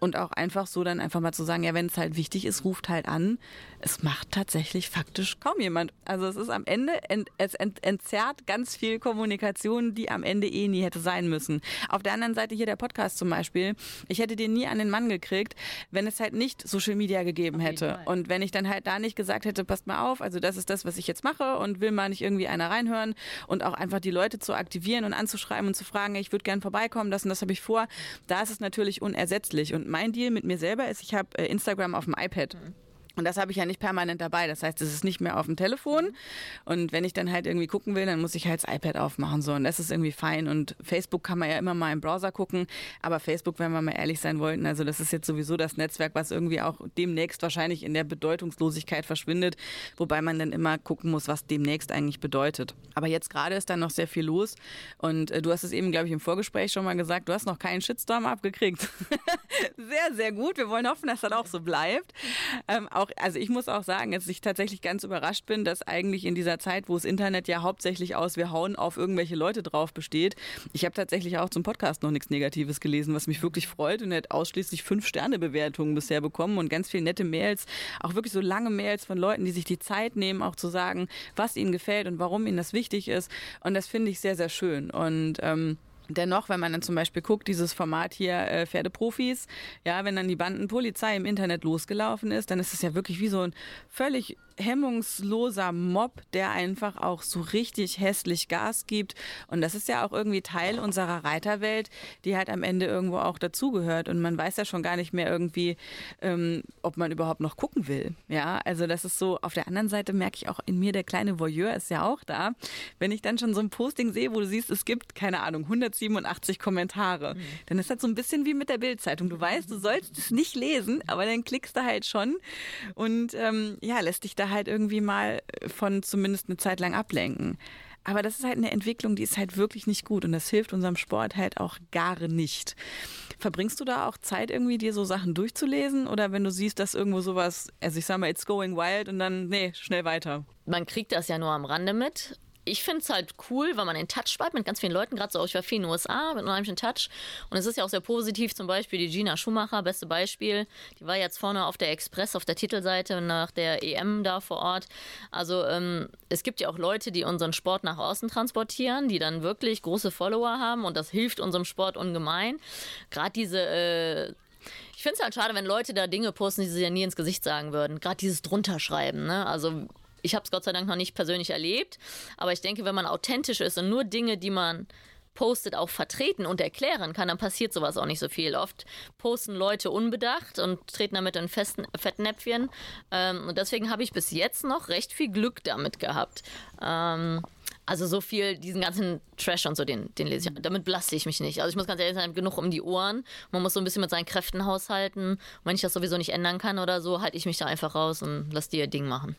und auch einfach so dann einfach mal zu sagen, ja, wenn es halt wichtig ist, ruft halt an. Es macht tatsächlich faktisch kaum jemand. Also es ist am Ende, ent, es ent, entzerrt ganz viel Kommunikation, die am Ende eh nie hätte sein müssen. Auf der anderen Seite hier der Podcast zum Beispiel. Ich hätte den nie an den Mann gekriegt, wenn es halt nicht Social Media gegeben hätte. Und wenn ich dann halt da nicht gesagt hätte, passt mal auf, also das ist das, was ich jetzt mache und will mal nicht irgendwie einer reinhören und auch einfach die Leute zu aktivieren und anzuschreiben und zu fragen, ich würde gerne vorbeikommen, das und das habe ich vor. Da ist es natürlich unersetzlich. Und mein Deal mit mir selber ist, ich habe äh, Instagram auf dem iPad. Mhm. Und das habe ich ja nicht permanent dabei. Das heißt, es ist nicht mehr auf dem Telefon. Und wenn ich dann halt irgendwie gucken will, dann muss ich halt das iPad aufmachen. So. Und das ist irgendwie fein. Und Facebook kann man ja immer mal im Browser gucken. Aber Facebook, wenn wir mal ehrlich sein wollten, also das ist jetzt sowieso das Netzwerk, was irgendwie auch demnächst wahrscheinlich in der Bedeutungslosigkeit verschwindet. Wobei man dann immer gucken muss, was demnächst eigentlich bedeutet. Aber jetzt gerade ist da noch sehr viel los. Und äh, du hast es eben, glaube ich, im Vorgespräch schon mal gesagt, du hast noch keinen Shitstorm abgekriegt. sehr, sehr gut. Wir wollen hoffen, dass das auch so bleibt. Ähm, auch, also ich muss auch sagen, dass ich tatsächlich ganz überrascht bin, dass eigentlich in dieser Zeit, wo das Internet ja hauptsächlich aus wir hauen auf irgendwelche Leute drauf besteht, ich habe tatsächlich auch zum Podcast noch nichts Negatives gelesen, was mich wirklich freut und er hat ausschließlich fünf Sterne Bewertungen bisher bekommen und ganz viele nette Mails, auch wirklich so lange Mails von Leuten, die sich die Zeit nehmen, auch zu sagen, was ihnen gefällt und warum ihnen das wichtig ist. Und das finde ich sehr, sehr schön. Und ähm, Dennoch, wenn man dann zum Beispiel guckt, dieses Format hier äh, Pferdeprofis, ja, wenn dann die Bandenpolizei im Internet losgelaufen ist, dann ist es ja wirklich wie so ein völlig hemmungsloser Mob, der einfach auch so richtig hässlich Gas gibt. Und das ist ja auch irgendwie Teil unserer Reiterwelt, die halt am Ende irgendwo auch dazugehört. Und man weiß ja schon gar nicht mehr irgendwie, ähm, ob man überhaupt noch gucken will. Ja, also das ist so, auf der anderen Seite merke ich auch in mir, der kleine Voyeur ist ja auch da. Wenn ich dann schon so ein Posting sehe, wo du siehst, es gibt, keine Ahnung, 187 Kommentare, mhm. dann ist das so ein bisschen wie mit der Bildzeitung. Du weißt, du sollst es nicht lesen, aber dann klickst du halt schon und ähm, ja, lässt dich da halt irgendwie mal von zumindest eine Zeit lang ablenken. Aber das ist halt eine Entwicklung, die ist halt wirklich nicht gut und das hilft unserem Sport halt auch gar nicht. Verbringst du da auch Zeit irgendwie, dir so Sachen durchzulesen oder wenn du siehst, dass irgendwo sowas, also ich sag mal, it's going wild und dann, nee, schnell weiter? Man kriegt das ja nur am Rande mit ich finde es halt cool, weil man in Touch bleibt mit ganz vielen Leuten, gerade so ich war viel in den USA mit unheimlichen Touch. Und es ist ja auch sehr positiv, zum Beispiel die Gina Schumacher, beste Beispiel. Die war jetzt vorne auf der Express, auf der Titelseite nach der EM da vor Ort. Also ähm, es gibt ja auch Leute, die unseren Sport nach außen transportieren, die dann wirklich große Follower haben und das hilft unserem Sport ungemein. Gerade diese äh, ich finde es halt schade, wenn Leute da Dinge posten, die sie ja nie ins Gesicht sagen würden. Gerade dieses drunterschreiben. Ne? Also ich habe es Gott sei Dank noch nicht persönlich erlebt, aber ich denke, wenn man authentisch ist und nur Dinge, die man postet, auch vertreten und erklären kann, dann passiert sowas auch nicht so viel. Oft posten Leute unbedacht und treten damit in festen Fettnäpfchen. Ähm, und deswegen habe ich bis jetzt noch recht viel Glück damit gehabt. Ähm, also so viel, diesen ganzen Trash und so, den, den lese ich. Damit belaste ich mich nicht. Also ich muss ganz ehrlich sein, genug um die Ohren. Man muss so ein bisschen mit seinen Kräften haushalten. Und wenn ich das sowieso nicht ändern kann oder so, halte ich mich da einfach raus und lasse die ihr Ding machen.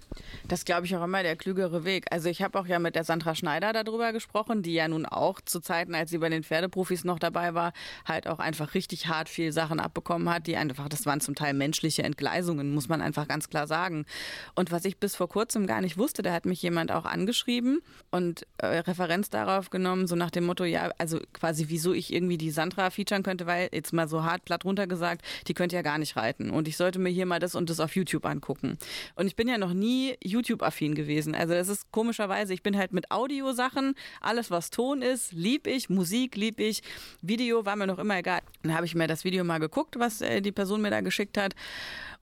Das glaube ich auch immer der klügere Weg. Also ich habe auch ja mit der Sandra Schneider darüber gesprochen, die ja nun auch zu Zeiten, als sie bei den Pferdeprofis noch dabei war, halt auch einfach richtig hart viel Sachen abbekommen hat, die einfach, das waren zum Teil menschliche Entgleisungen, muss man einfach ganz klar sagen. Und was ich bis vor kurzem gar nicht wusste, da hat mich jemand auch angeschrieben und äh, Referenz darauf genommen, so nach dem Motto, ja, also quasi, wieso ich irgendwie die Sandra featuren könnte, weil jetzt mal so hart platt runtergesagt, die könnte ja gar nicht reiten. Und ich sollte mir hier mal das und das auf YouTube angucken. Und ich bin ja noch nie YouTube-affin gewesen. Also das ist komischerweise, ich bin halt mit Audiosachen, alles was Ton ist, lieb ich, Musik lieb ich, Video war mir noch immer egal. Dann habe ich mir das Video mal geguckt, was äh, die Person mir da geschickt hat.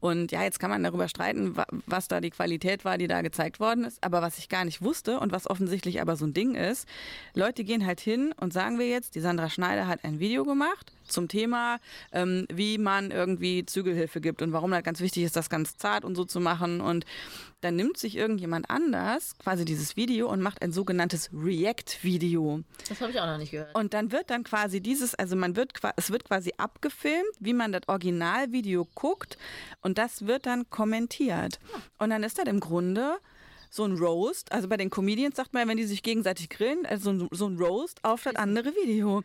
Und ja, jetzt kann man darüber streiten, was da die Qualität war, die da gezeigt worden ist. Aber was ich gar nicht wusste und was offensichtlich aber so ein Ding ist, Leute gehen halt hin und sagen wir jetzt, die Sandra Schneider hat ein Video gemacht zum Thema, ähm, wie man irgendwie Zügelhilfe gibt und warum das ganz wichtig ist, das ganz zart und so zu machen. Und dann nimmt sich irgendjemand anders quasi dieses Video und macht ein sogenanntes React-Video. Das habe ich auch noch nicht gehört. Und dann wird dann quasi dieses, also man wird, es wird quasi abgefilmt, wie man das Originalvideo guckt und das wird dann kommentiert. Und dann ist das im Grunde so ein Roast. Also bei den Comedians sagt man, wenn die sich gegenseitig grillen, also so ein, so ein Roast auf das andere Video.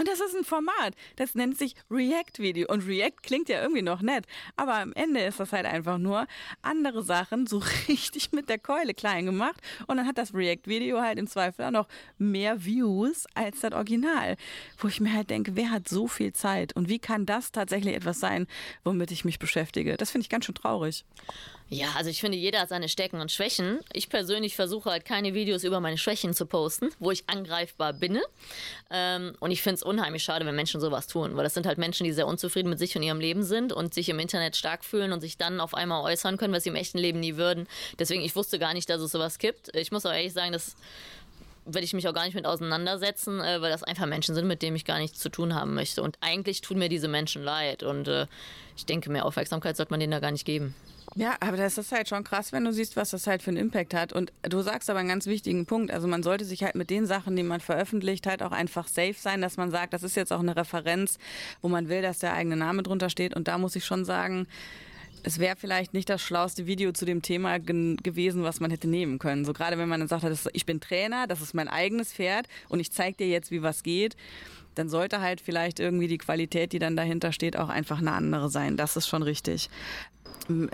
Und das ist ein Format, das nennt sich React-Video. Und React klingt ja irgendwie noch nett, aber am Ende ist das halt einfach nur andere Sachen so richtig mit der Keule klein gemacht. Und dann hat das React-Video halt im Zweifel auch noch mehr Views als das Original. Wo ich mir halt denke, wer hat so viel Zeit? Und wie kann das tatsächlich etwas sein, womit ich mich beschäftige? Das finde ich ganz schön traurig. Ja, also ich finde, jeder hat seine Stärken und Schwächen. Ich persönlich versuche halt keine Videos über meine Schwächen zu posten, wo ich angreifbar bin. Ähm, und ich finde es unheimlich schade, wenn Menschen sowas tun, weil das sind halt Menschen, die sehr unzufrieden mit sich und ihrem Leben sind und sich im Internet stark fühlen und sich dann auf einmal äußern können, was sie im echten Leben nie würden. Deswegen, ich wusste gar nicht, dass es sowas gibt. Ich muss auch ehrlich sagen, dass werde ich mich auch gar nicht mit auseinandersetzen, äh, weil das einfach Menschen sind, mit denen ich gar nichts zu tun haben möchte. Und eigentlich tun mir diese Menschen leid. Und äh, ich denke, mehr Aufmerksamkeit sollte man denen da gar nicht geben. Ja, aber das ist halt schon krass, wenn du siehst, was das halt für einen Impact hat. Und du sagst aber einen ganz wichtigen Punkt. Also man sollte sich halt mit den Sachen, die man veröffentlicht, halt auch einfach safe sein, dass man sagt, das ist jetzt auch eine Referenz, wo man will, dass der eigene Name drunter steht. Und da muss ich schon sagen, es wäre vielleicht nicht das schlauste Video zu dem Thema gewesen, was man hätte nehmen können. So gerade wenn man dann sagt, ich bin Trainer, das ist mein eigenes Pferd und ich zeige dir jetzt, wie was geht dann sollte halt vielleicht irgendwie die Qualität, die dann dahinter steht, auch einfach eine andere sein. Das ist schon richtig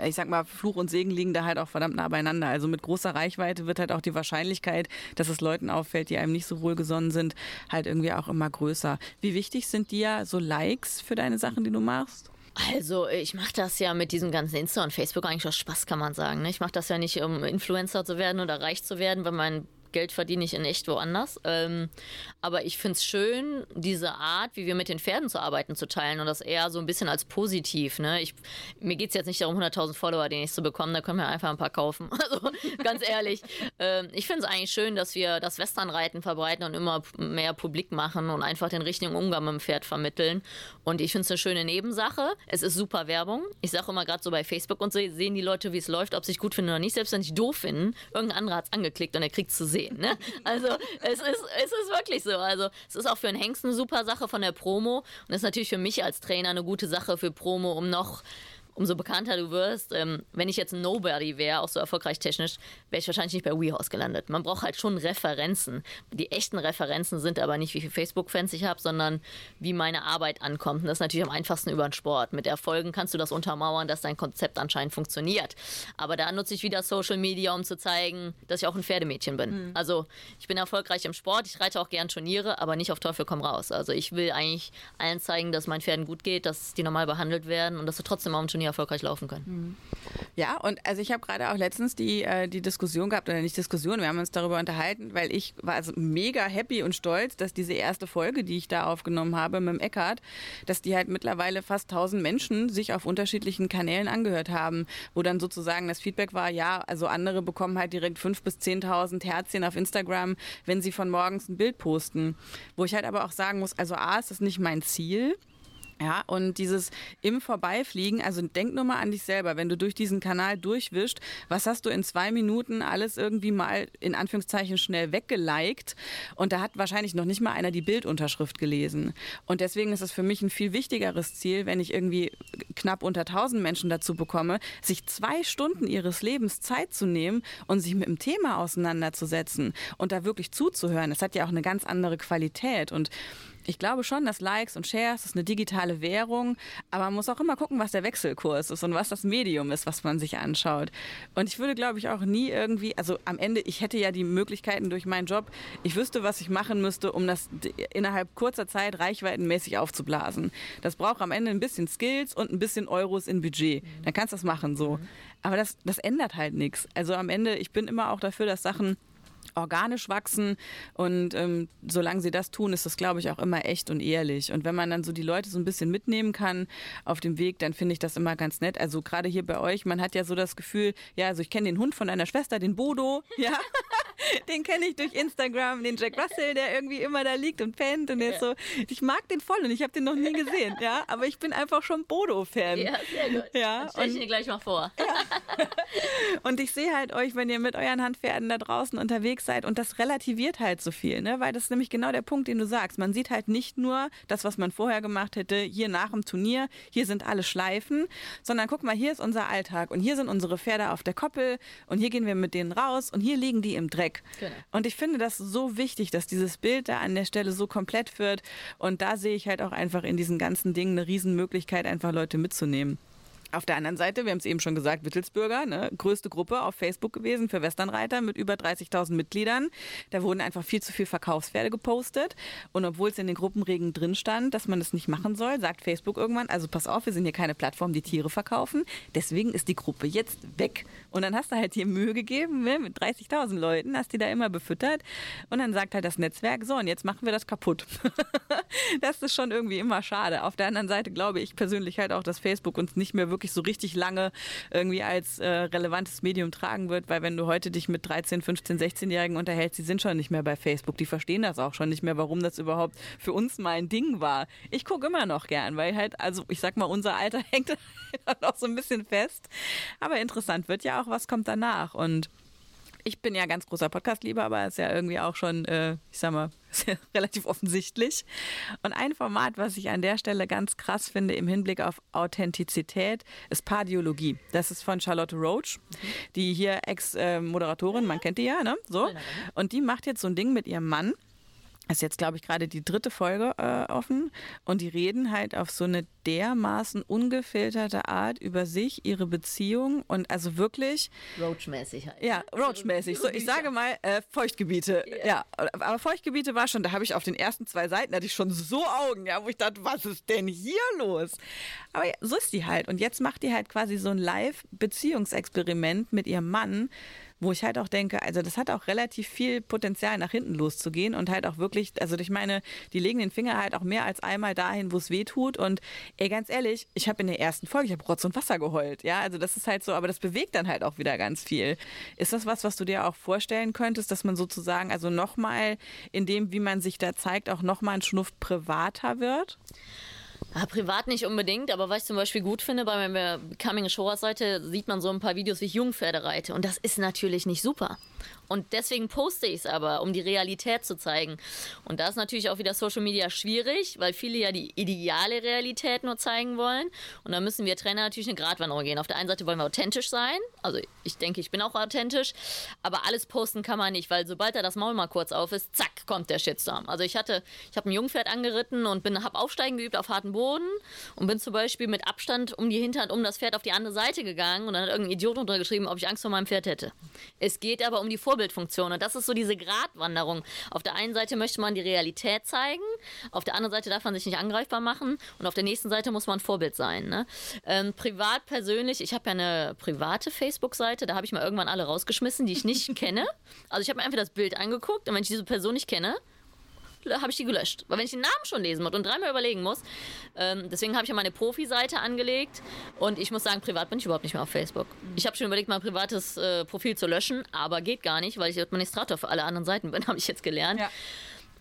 ich sag mal, Fluch und Segen liegen da halt auch verdammt nah beieinander. Also mit großer Reichweite wird halt auch die Wahrscheinlichkeit, dass es Leuten auffällt, die einem nicht so wohlgesonnen sind, halt irgendwie auch immer größer. Wie wichtig sind dir so Likes für deine Sachen, die du machst? Also, ich mache das ja mit diesem ganzen Insta und Facebook eigentlich aus Spaß, kann man sagen. Ne? Ich mache das ja nicht, um Influencer zu werden oder reich zu werden, weil mein Geld verdiene ich in echt woanders. Ähm, aber ich finde es schön, diese Art, wie wir mit den Pferden zu arbeiten, zu teilen und das eher so ein bisschen als positiv. Ne? Ich, mir geht es jetzt nicht darum, 100.000 Follower den ich zu bekommen, da können wir einfach ein paar kaufen. Also ganz ehrlich, ähm, ich finde es eigentlich schön, dass wir das Westernreiten verbreiten und immer mehr publik machen und einfach den richtigen Umgang mit dem Pferd vermitteln. Und ich finde es eine schöne Nebensache. Es ist super Werbung. Ich sage immer gerade so bei Facebook und so sehen die Leute, wie es läuft, ob sie es gut finden oder nicht. Selbst wenn sie doof finden, irgendein anderer hat es angeklickt und er kriegt es zu sehen sehen. Ne? Also es ist, es ist wirklich so. Also es ist auch für einen Hengst eine super Sache von der Promo und es ist natürlich für mich als Trainer eine gute Sache für Promo, um noch umso bekannter du wirst. Ähm, wenn ich jetzt Nobody wäre, auch so erfolgreich technisch, wäre ich wahrscheinlich nicht bei WeHorse gelandet. Man braucht halt schon Referenzen. Die echten Referenzen sind aber nicht, wie viele Facebook-Fans ich habe, sondern wie meine Arbeit ankommt. Und das ist natürlich am einfachsten über den Sport. Mit Erfolgen kannst du das untermauern, dass dein Konzept anscheinend funktioniert. Aber da nutze ich wieder Social Media, um zu zeigen, dass ich auch ein Pferdemädchen bin. Mhm. Also ich bin erfolgreich im Sport, ich reite auch gern Turniere, aber nicht auf Teufel komm raus. Also ich will eigentlich allen zeigen, dass meinen Pferden gut geht, dass die normal behandelt werden und dass sie trotzdem auch im Turnier erfolgreich laufen können. Mhm. Ja, und also ich habe gerade auch letztens die, äh, die Diskussion gehabt, oder nicht Diskussion, wir haben uns darüber unterhalten, weil ich war also mega happy und stolz, dass diese erste Folge, die ich da aufgenommen habe mit dem Eckart, dass die halt mittlerweile fast 1000 Menschen sich auf unterschiedlichen Kanälen angehört haben, wo dann sozusagen das Feedback war, ja, also andere bekommen halt direkt 5.000 bis 10.000 Herzchen auf Instagram, wenn sie von morgens ein Bild posten. Wo ich halt aber auch sagen muss, also A, ist das nicht mein Ziel. Ja, und dieses im Vorbeifliegen, also denk nur mal an dich selber, wenn du durch diesen Kanal durchwischst, was hast du in zwei Minuten alles irgendwie mal in Anführungszeichen schnell weggeliked und da hat wahrscheinlich noch nicht mal einer die Bildunterschrift gelesen. Und deswegen ist es für mich ein viel wichtigeres Ziel, wenn ich irgendwie knapp unter 1000 Menschen dazu bekomme, sich zwei Stunden ihres Lebens Zeit zu nehmen und sich mit dem Thema auseinanderzusetzen und da wirklich zuzuhören. Das hat ja auch eine ganz andere Qualität und ich glaube schon, dass Likes und Shares ist eine digitale Währung, aber man muss auch immer gucken, was der Wechselkurs ist und was das Medium ist, was man sich anschaut. Und ich würde, glaube ich, auch nie irgendwie, also am Ende, ich hätte ja die Möglichkeiten durch meinen Job, ich wüsste, was ich machen müsste, um das innerhalb kurzer Zeit reichweitenmäßig aufzublasen. Das braucht am Ende ein bisschen Skills und ein bisschen Euros in Budget. Dann kannst du das machen so. Aber das, das ändert halt nichts. Also am Ende, ich bin immer auch dafür, dass Sachen organisch wachsen. Und ähm, solange sie das tun, ist das, glaube ich, auch immer echt und ehrlich. Und wenn man dann so die Leute so ein bisschen mitnehmen kann auf dem Weg, dann finde ich das immer ganz nett. Also gerade hier bei euch, man hat ja so das Gefühl, ja, also ich kenne den Hund von deiner Schwester, den Bodo, ja. den kenne ich durch Instagram, den Jack Russell, der irgendwie immer da liegt und pennt und der ist so, ich mag den voll und ich habe den noch nie gesehen, ja, aber ich bin einfach schon Bodo-Fan. Ja, sehr gut. Ja, stell ich dir gleich mal vor. Ja. Und ich sehe halt euch, wenn ihr mit euren Handpferden da draußen unterwegs seid und das relativiert halt so viel, ne, weil das ist nämlich genau der Punkt, den du sagst. Man sieht halt nicht nur das, was man vorher gemacht hätte, hier nach dem Turnier, hier sind alle Schleifen, sondern guck mal, hier ist unser Alltag und hier sind unsere Pferde auf der Koppel und hier gehen wir mit denen raus und hier liegen die im Dreck. Genau. Und ich finde das so wichtig, dass dieses Bild da an der Stelle so komplett wird. Und da sehe ich halt auch einfach in diesen ganzen Dingen eine Riesenmöglichkeit, einfach Leute mitzunehmen. Auf der anderen Seite, wir haben es eben schon gesagt, Wittelsbürger, ne, größte Gruppe auf Facebook gewesen für Westernreiter mit über 30.000 Mitgliedern. Da wurden einfach viel zu viel Verkaufspferde gepostet. Und obwohl es in den Gruppenregeln drin stand, dass man das nicht machen soll, sagt Facebook irgendwann, also pass auf, wir sind hier keine Plattform, die Tiere verkaufen. Deswegen ist die Gruppe jetzt weg. Und dann hast du halt hier Mühe gegeben, ne, mit 30.000 Leuten, hast die da immer befüttert. Und dann sagt halt das Netzwerk, so, und jetzt machen wir das kaputt. das ist schon irgendwie immer schade. Auf der anderen Seite glaube ich persönlich halt auch, dass Facebook uns nicht mehr wirklich wirklich so richtig lange irgendwie als äh, relevantes Medium tragen wird, weil wenn du heute dich mit 13, 15, 16-Jährigen unterhältst, die sind schon nicht mehr bei Facebook, die verstehen das auch schon nicht mehr, warum das überhaupt für uns mal ein Ding war. Ich gucke immer noch gern, weil halt, also ich sag mal, unser Alter hängt noch so ein bisschen fest. Aber interessant wird ja auch, was kommt danach und ich bin ja ganz großer Podcast-Lieber, aber ist ja irgendwie auch schon, äh, ich sag mal, ja relativ offensichtlich. Und ein Format, was ich an der Stelle ganz krass finde im Hinblick auf Authentizität, ist Pardiologie. Das ist von Charlotte Roach, die hier Ex-Moderatorin, man kennt die ja, ne? So. Und die macht jetzt so ein Ding mit ihrem Mann ist jetzt, glaube ich, gerade die dritte Folge äh, offen und die reden halt auf so eine dermaßen ungefilterte Art über sich, ihre Beziehung und also wirklich. Roach-mäßig halt. Ja, Roach-mäßig. So, ich sage mal äh, Feuchtgebiete. Yeah. Ja, aber Feuchtgebiete war schon, da habe ich auf den ersten zwei Seiten hatte ich schon so Augen, ja, wo ich dachte, was ist denn hier los? Aber ja, so ist die halt. Und jetzt macht die halt quasi so ein Live-Beziehungsexperiment mit ihrem Mann wo ich halt auch denke, also das hat auch relativ viel Potenzial nach hinten loszugehen und halt auch wirklich, also ich meine, die legen den Finger halt auch mehr als einmal dahin, wo es weh tut und ey, ganz ehrlich, ich habe in der ersten Folge, ich habe Rotz und Wasser geheult, ja, also das ist halt so, aber das bewegt dann halt auch wieder ganz viel. Ist das was, was du dir auch vorstellen könntest, dass man sozusagen also nochmal in dem, wie man sich da zeigt, auch nochmal ein Schnuff privater wird? Ja, privat nicht unbedingt, aber was ich zum Beispiel gut finde, bei meiner Becoming Shower Seite sieht man so ein paar Videos, wie ich Jungpferde reite. Und das ist natürlich nicht super. Und deswegen poste ich es aber, um die Realität zu zeigen. Und da ist natürlich auch wieder Social Media schwierig, weil viele ja die ideale Realität nur zeigen wollen. Und da müssen wir Trainer natürlich eine Gratwanderung gehen. Auf der einen Seite wollen wir authentisch sein. Also ich denke, ich bin auch authentisch. Aber alles posten kann man nicht, weil sobald da das Maul mal kurz auf ist, zack, kommt der Shitstorm. Also ich hatte, ich habe ein Jungpferd angeritten und habe Aufsteigen geübt auf harten Boden und bin zum Beispiel mit Abstand um die Hinterhand um das Pferd auf die andere Seite gegangen und dann hat irgendein Idiot untergeschrieben, ob ich Angst vor meinem Pferd hätte. Es geht aber um die Vor Vorbildfunktion. Und das ist so diese Gratwanderung. Auf der einen Seite möchte man die Realität zeigen, auf der anderen Seite darf man sich nicht angreifbar machen und auf der nächsten Seite muss man Vorbild sein. Ne? Ähm, privat, persönlich, ich habe ja eine private Facebook-Seite, da habe ich mal irgendwann alle rausgeschmissen, die ich nicht kenne. Also ich habe mir einfach das Bild angeguckt und wenn ich diese Person nicht kenne, habe ich die gelöscht. Weil wenn ich den Namen schon lesen muss und dreimal überlegen muss, ähm, deswegen habe ich ja meine Profi-Seite angelegt und ich muss sagen, privat bin ich überhaupt nicht mehr auf Facebook. Ich habe schon überlegt, mein privates äh, Profil zu löschen, aber geht gar nicht, weil ich Administrator für alle anderen Seiten bin, habe ich jetzt gelernt. Ja.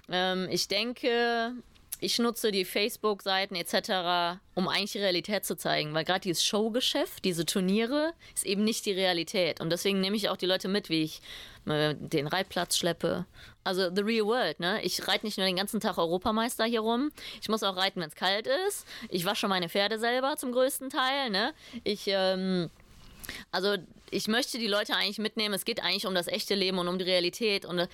Ähm, ich denke, ich nutze die Facebook-Seiten etc., um eigentlich die Realität zu zeigen, weil gerade dieses Showgeschäft, diese Turniere, ist eben nicht die Realität. Und deswegen nehme ich auch die Leute mit, wie ich den Reitplatz schleppe. Also the real world, ne? Ich reite nicht nur den ganzen Tag Europameister hier rum. Ich muss auch reiten, wenn es kalt ist. Ich wasche meine Pferde selber zum größten Teil, ne? Ich, ähm, also ich möchte die Leute eigentlich mitnehmen. Es geht eigentlich um das echte Leben und um die Realität. Und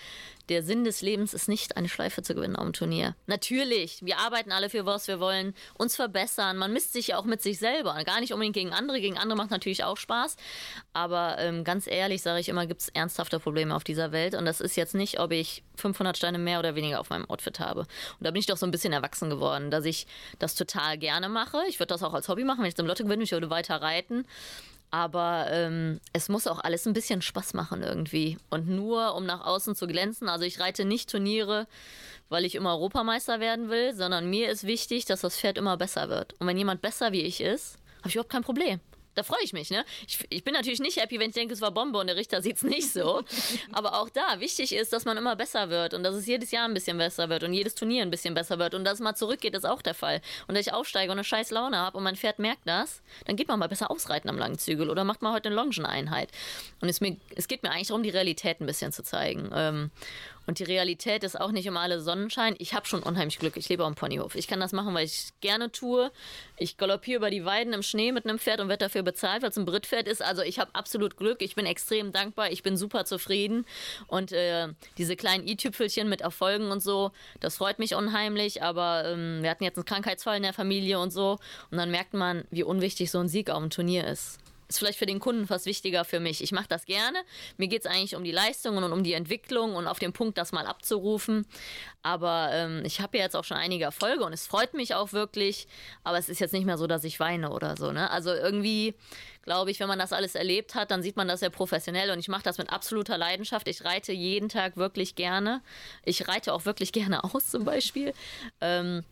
der Sinn des Lebens ist nicht, eine Schleife zu gewinnen auf dem Turnier. Natürlich, wir arbeiten alle für was wir wollen, uns verbessern. Man misst sich ja auch mit sich selber. Gar nicht unbedingt gegen andere. Gegen andere macht natürlich auch Spaß. Aber ähm, ganz ehrlich sage ich immer, gibt es ernsthafte Probleme auf dieser Welt. Und das ist jetzt nicht, ob ich 500 Steine mehr oder weniger auf meinem Outfit habe. Und da bin ich doch so ein bisschen erwachsen geworden, dass ich das total gerne mache. Ich würde das auch als Hobby machen, wenn ich zum Lotto gewinne, ich würde weiter reiten. Aber ähm, es muss auch alles ein bisschen Spaß machen irgendwie. Und nur um nach außen zu glänzen. Also ich reite nicht Turniere, weil ich immer Europameister werden will, sondern mir ist wichtig, dass das Pferd immer besser wird. Und wenn jemand besser wie ich ist, habe ich überhaupt kein Problem da freue ich mich, ne? Ich, ich, bin natürlich nicht happy, wenn ich denke, es war Bombe und der Richter sieht es nicht so. Aber auch da, wichtig ist, dass man immer besser wird und dass es jedes Jahr ein bisschen besser wird und jedes Turnier ein bisschen besser wird und dass es mal zurückgeht, ist auch der Fall. Und dass ich aufsteige und eine scheiß Laune habe und mein Pferd merkt das, dann geht man mal besser ausreiten am langen Zügel oder macht mal heute eine Longeneinheit. Und es, mir, es geht mir eigentlich darum, die Realität ein bisschen zu zeigen. Und die Realität ist auch nicht immer alle Sonnenschein. Ich habe schon unheimlich Glück. Ich lebe auf dem Ponyhof. Ich kann das machen, weil ich es gerne tue. Ich galoppiere über die Weiden im Schnee mit einem Pferd und werde dafür bezahlt, weil es ein Brittpferd ist. Also ich habe absolut Glück. Ich bin extrem dankbar. Ich bin super zufrieden. Und äh, diese kleinen i-Tüpfelchen mit Erfolgen und so, das freut mich unheimlich. Aber ähm, wir hatten jetzt einen Krankheitsfall in der Familie und so. Und dann merkt man, wie unwichtig so ein Sieg auf dem Turnier ist ist vielleicht für den Kunden fast wichtiger für mich. Ich mache das gerne. Mir geht es eigentlich um die Leistungen und um die Entwicklung und auf den Punkt, das mal abzurufen. Aber ähm, ich habe ja jetzt auch schon einige Erfolge und es freut mich auch wirklich. Aber es ist jetzt nicht mehr so, dass ich weine oder so. Ne? Also irgendwie glaube ich, wenn man das alles erlebt hat, dann sieht man das sehr professionell und ich mache das mit absoluter Leidenschaft. Ich reite jeden Tag wirklich gerne. Ich reite auch wirklich gerne aus zum Beispiel. Ähm,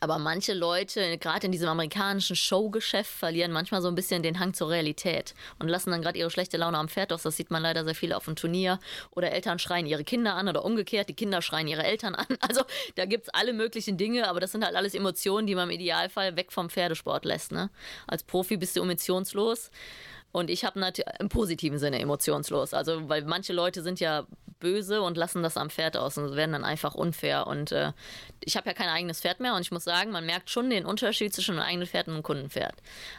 aber manche Leute, gerade in diesem amerikanischen Showgeschäft, verlieren manchmal so ein bisschen den Hang zur Realität und lassen dann gerade ihre schlechte Laune am Pferd aus. Das sieht man leider sehr viel auf dem Turnier. Oder Eltern schreien ihre Kinder an oder umgekehrt, die Kinder schreien ihre Eltern an. Also da gibt es alle möglichen Dinge, aber das sind halt alles Emotionen, die man im Idealfall weg vom Pferdesport lässt. Ne? Als Profi bist du emotionslos. Und ich habe natürlich im positiven Sinne emotionslos. Also, weil manche Leute sind ja böse und lassen das am Pferd aus und werden dann einfach unfair. Und äh, ich habe ja kein eigenes Pferd mehr und ich muss sagen, man merkt schon den Unterschied zwischen einem eigenen Pferd und einem Kundenpferd.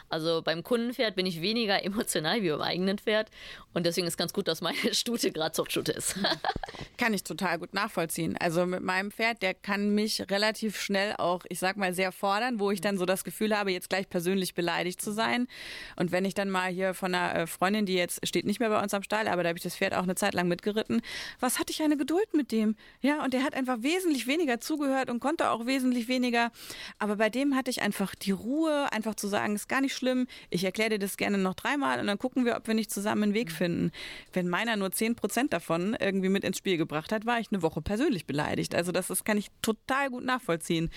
Also beim Kundenpferd bin ich weniger emotional wie beim eigenen Pferd und deswegen ist ganz gut, dass meine Stute gerade Zuchtstute ist. kann ich total gut nachvollziehen. Also mit meinem Pferd, der kann mich relativ schnell auch, ich sag mal, sehr fordern, wo ich dann so das Gefühl habe, jetzt gleich persönlich beleidigt zu sein. Und wenn ich dann mal hier von einer äh, Freundin, die jetzt steht nicht mehr bei uns am Stall, aber da habe ich das Pferd auch eine Zeit lang mitgeritten. Was hatte ich eine Geduld mit dem? Ja, und der hat einfach wesentlich weniger zugehört und konnte auch wesentlich weniger. Aber bei dem hatte ich einfach die Ruhe, einfach zu sagen, ist gar nicht schlimm. Ich erkläre dir das gerne noch dreimal und dann gucken wir, ob wir nicht zusammen einen Weg mhm. finden. Wenn meiner nur 10 Prozent davon irgendwie mit ins Spiel gebracht hat, war ich eine Woche persönlich beleidigt. Also das, das kann ich total gut nachvollziehen.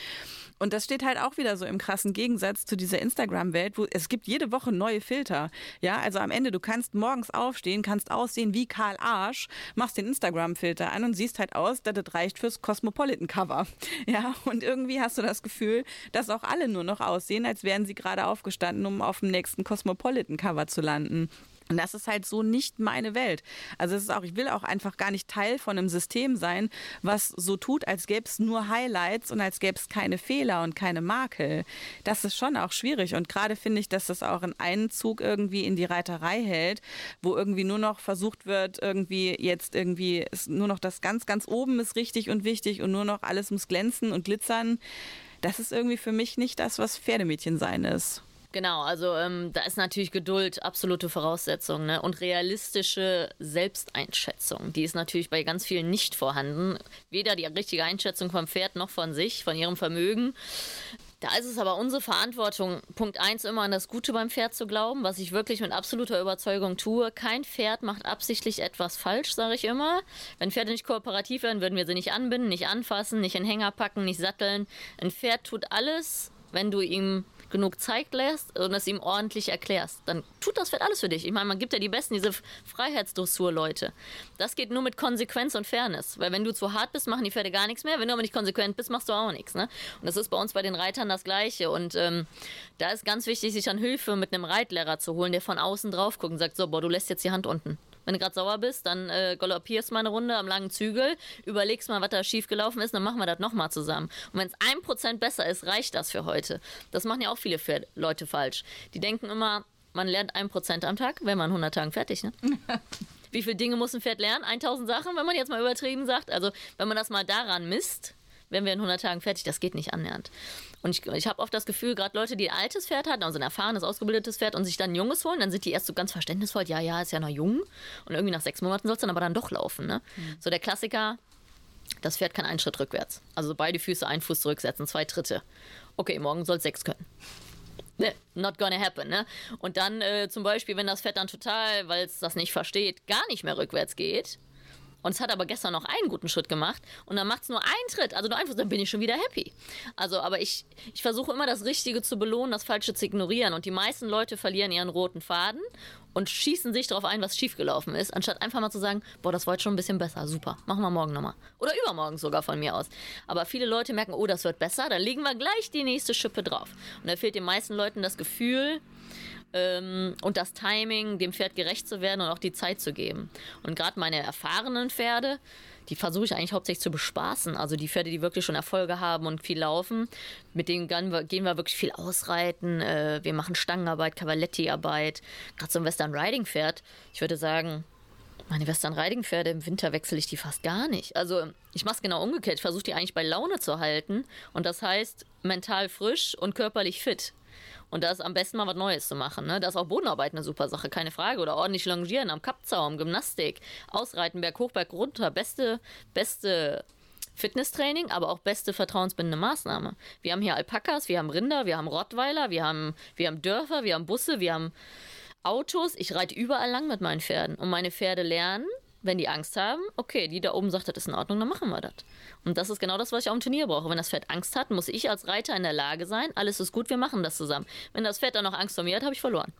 Und das steht halt auch wieder so im krassen Gegensatz zu dieser Instagram-Welt, wo es gibt jede Woche neue Filter. Ja, also am Ende, du kannst morgens aufstehen, kannst aussehen wie Karl Arsch, machst den Instagram-Filter an und siehst halt aus, dass das reicht fürs Cosmopolitan-Cover. Ja, und irgendwie hast du das Gefühl, dass auch alle nur noch aussehen, als wären sie gerade aufgestanden, um auf dem nächsten Cosmopolitan-Cover zu landen. Und das ist halt so nicht meine Welt. Also es ist auch, ich will auch einfach gar nicht Teil von einem System sein, was so tut, als gäbe es nur Highlights und als gäbe es keine Fehler und keine Makel. Das ist schon auch schwierig. Und gerade finde ich, dass das auch in einen Zug irgendwie in die Reiterei hält, wo irgendwie nur noch versucht wird, irgendwie jetzt irgendwie nur noch das ganz, ganz oben ist richtig und wichtig und nur noch alles muss glänzen und glitzern. Das ist irgendwie für mich nicht das, was Pferdemädchen sein ist. Genau, also ähm, da ist natürlich Geduld absolute Voraussetzung ne? und realistische Selbsteinschätzung. Die ist natürlich bei ganz vielen nicht vorhanden. Weder die richtige Einschätzung vom Pferd noch von sich, von ihrem Vermögen. Da ist es aber unsere Verantwortung, Punkt 1 immer an das Gute beim Pferd zu glauben, was ich wirklich mit absoluter Überzeugung tue. Kein Pferd macht absichtlich etwas falsch, sage ich immer. Wenn Pferde nicht kooperativ wären, würden wir sie nicht anbinden, nicht anfassen, nicht in Hänger packen, nicht satteln. Ein Pferd tut alles, wenn du ihm genug Zeit lässt und es ihm ordentlich erklärst, dann tut das Pferd alles für dich. Ich meine, man gibt ja die Besten, diese Freiheitsdressur-Leute. Das geht nur mit Konsequenz und Fairness. Weil wenn du zu hart bist, machen die Pferde gar nichts mehr. Wenn du aber nicht konsequent bist, machst du auch nichts. Ne? Und das ist bei uns bei den Reitern das Gleiche. Und ähm, da ist ganz wichtig, sich dann Hilfe mit einem Reitlehrer zu holen, der von außen drauf guckt und sagt, so, boah, du lässt jetzt die Hand unten. Wenn du gerade sauer bist, dann äh, galoppierst mal eine Runde am langen Zügel, überlegst mal, was da schief gelaufen ist, dann machen wir das nochmal zusammen. Und wenn es ein Prozent besser ist, reicht das für heute. Das machen ja auch viele Leute falsch. Die denken immer, man lernt ein Prozent am Tag, wenn man 100 Tagen fertig, ne? Wie viele Dinge muss ein Pferd lernen? 1000 Sachen, wenn man jetzt mal übertrieben sagt. Also, wenn man das mal daran misst, wenn wir in 100 Tagen fertig, das geht nicht annähernd. Und ich, ich habe oft das Gefühl, gerade Leute, die ein altes Pferd hatten, also ein erfahrenes, ausgebildetes Pferd und sich dann ein junges holen, dann sind die erst so ganz verständnisvoll, ja, ja, ist ja noch jung. Und irgendwie nach sechs Monaten soll es dann aber dann doch laufen. Ne? Mhm. So der Klassiker, das Pferd kann einen Schritt rückwärts. Also beide Füße, einen Fuß zurücksetzen, zwei Tritte. Okay, morgen soll es sechs können. Ne, not gonna happen, ne? Und dann äh, zum Beispiel, wenn das Pferd dann total, weil es das nicht versteht, gar nicht mehr rückwärts geht, und es hat aber gestern noch einen guten Schritt gemacht und dann macht es nur einen Schritt. Also nur einfach, dann bin ich schon wieder happy. Also, aber ich, ich versuche immer das Richtige zu belohnen, das Falsche zu ignorieren. Und die meisten Leute verlieren ihren roten Faden und schießen sich darauf ein, was schiefgelaufen ist, anstatt einfach mal zu sagen, boah, das war schon ein bisschen besser, super, machen wir morgen nochmal. Oder übermorgen sogar von mir aus. Aber viele Leute merken, oh, das wird besser, dann legen wir gleich die nächste Schippe drauf. Und da fehlt den meisten Leuten das Gefühl, ähm, und das Timing, dem Pferd gerecht zu werden und auch die Zeit zu geben. Und gerade meine erfahrenen Pferde, die versuche ich eigentlich hauptsächlich zu bespaßen. Also die Pferde, die wirklich schon Erfolge haben und viel laufen, mit denen gehen wir, gehen wir wirklich viel ausreiten. Äh, wir machen Stangenarbeit, Cavaletti-Arbeit. Gerade so ein Western Riding Pferd, ich würde sagen, meine Western Riding Pferde im Winter wechsle ich die fast gar nicht. Also ich mache es genau umgekehrt. Ich versuche die eigentlich bei Laune zu halten. Und das heißt mental frisch und körperlich fit. Und da ist am besten mal was Neues zu machen. Ne? Da ist auch Bodenarbeit eine super Sache, keine Frage. Oder ordentlich longieren am Kappzaum, Gymnastik, Ausreiten, Berg hoch, Berg runter. Beste, beste Fitnesstraining, aber auch beste vertrauensbindende Maßnahme. Wir haben hier Alpakas, wir haben Rinder, wir haben Rottweiler, wir haben, wir haben Dörfer, wir haben Busse, wir haben Autos. Ich reite überall lang mit meinen Pferden. Und meine Pferde lernen, wenn die Angst haben, okay, die da oben sagt, das ist in Ordnung, dann machen wir das. Und das ist genau das, was ich auch im Turnier brauche. Wenn das Pferd Angst hat, muss ich als Reiter in der Lage sein, alles ist gut, wir machen das zusammen. Wenn das Pferd dann noch Angst vor mir hat, habe ich verloren.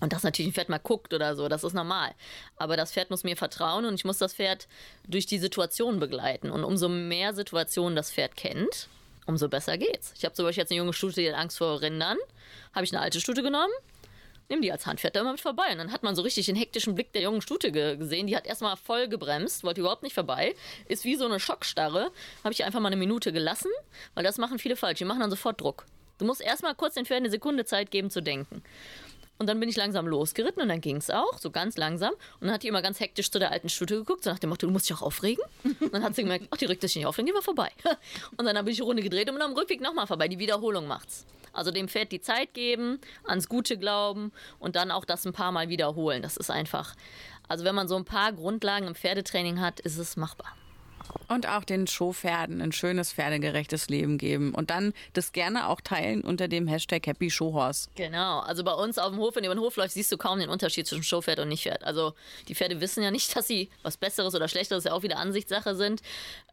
Und dass natürlich ein Pferd mal guckt oder so, das ist normal. Aber das Pferd muss mir vertrauen und ich muss das Pferd durch die Situation begleiten. Und umso mehr Situationen das Pferd kennt, umso besser geht's. Ich habe zum Beispiel jetzt eine junge Stute, die hat Angst vor Rindern. Habe ich eine alte Stute genommen, nimm die als Handpferd da immer mit vorbei. Und dann hat man so richtig den hektischen Blick der jungen Stute ge gesehen. Die hat erstmal voll gebremst, wollte überhaupt nicht vorbei. Ist wie so eine Schockstarre. Habe ich einfach mal eine Minute gelassen, weil das machen viele falsch. Die machen dann sofort Druck. Du musst erstmal kurz den Pferden eine Sekunde Zeit geben zu denken. Und dann bin ich langsam losgeritten und dann ging es auch, so ganz langsam. Und dann hat die immer ganz hektisch zu der alten Stute geguckt, so nach dem Motto, du musst dich auch aufregen. Und dann hat sie gemerkt, ach, die regt sich nicht auf, dann gehen wir vorbei. Und dann habe ich die Runde gedreht und am Rückweg nochmal vorbei. Die Wiederholung macht's. Also dem Pferd die Zeit geben, ans Gute glauben und dann auch das ein paar Mal wiederholen. Das ist einfach, also wenn man so ein paar Grundlagen im Pferdetraining hat, ist es machbar. Und auch den Showpferden ein schönes pferdegerechtes Leben geben. Und dann das gerne auch teilen unter dem Hashtag Happy Showhorse. Genau. Also bei uns auf dem Hof, wenn du über den Hof läufst, siehst du kaum den Unterschied zwischen Showpferd und Nichtpferd. Also die Pferde wissen ja nicht, dass sie was Besseres oder Schlechteres ja auch wieder Ansichtssache sind.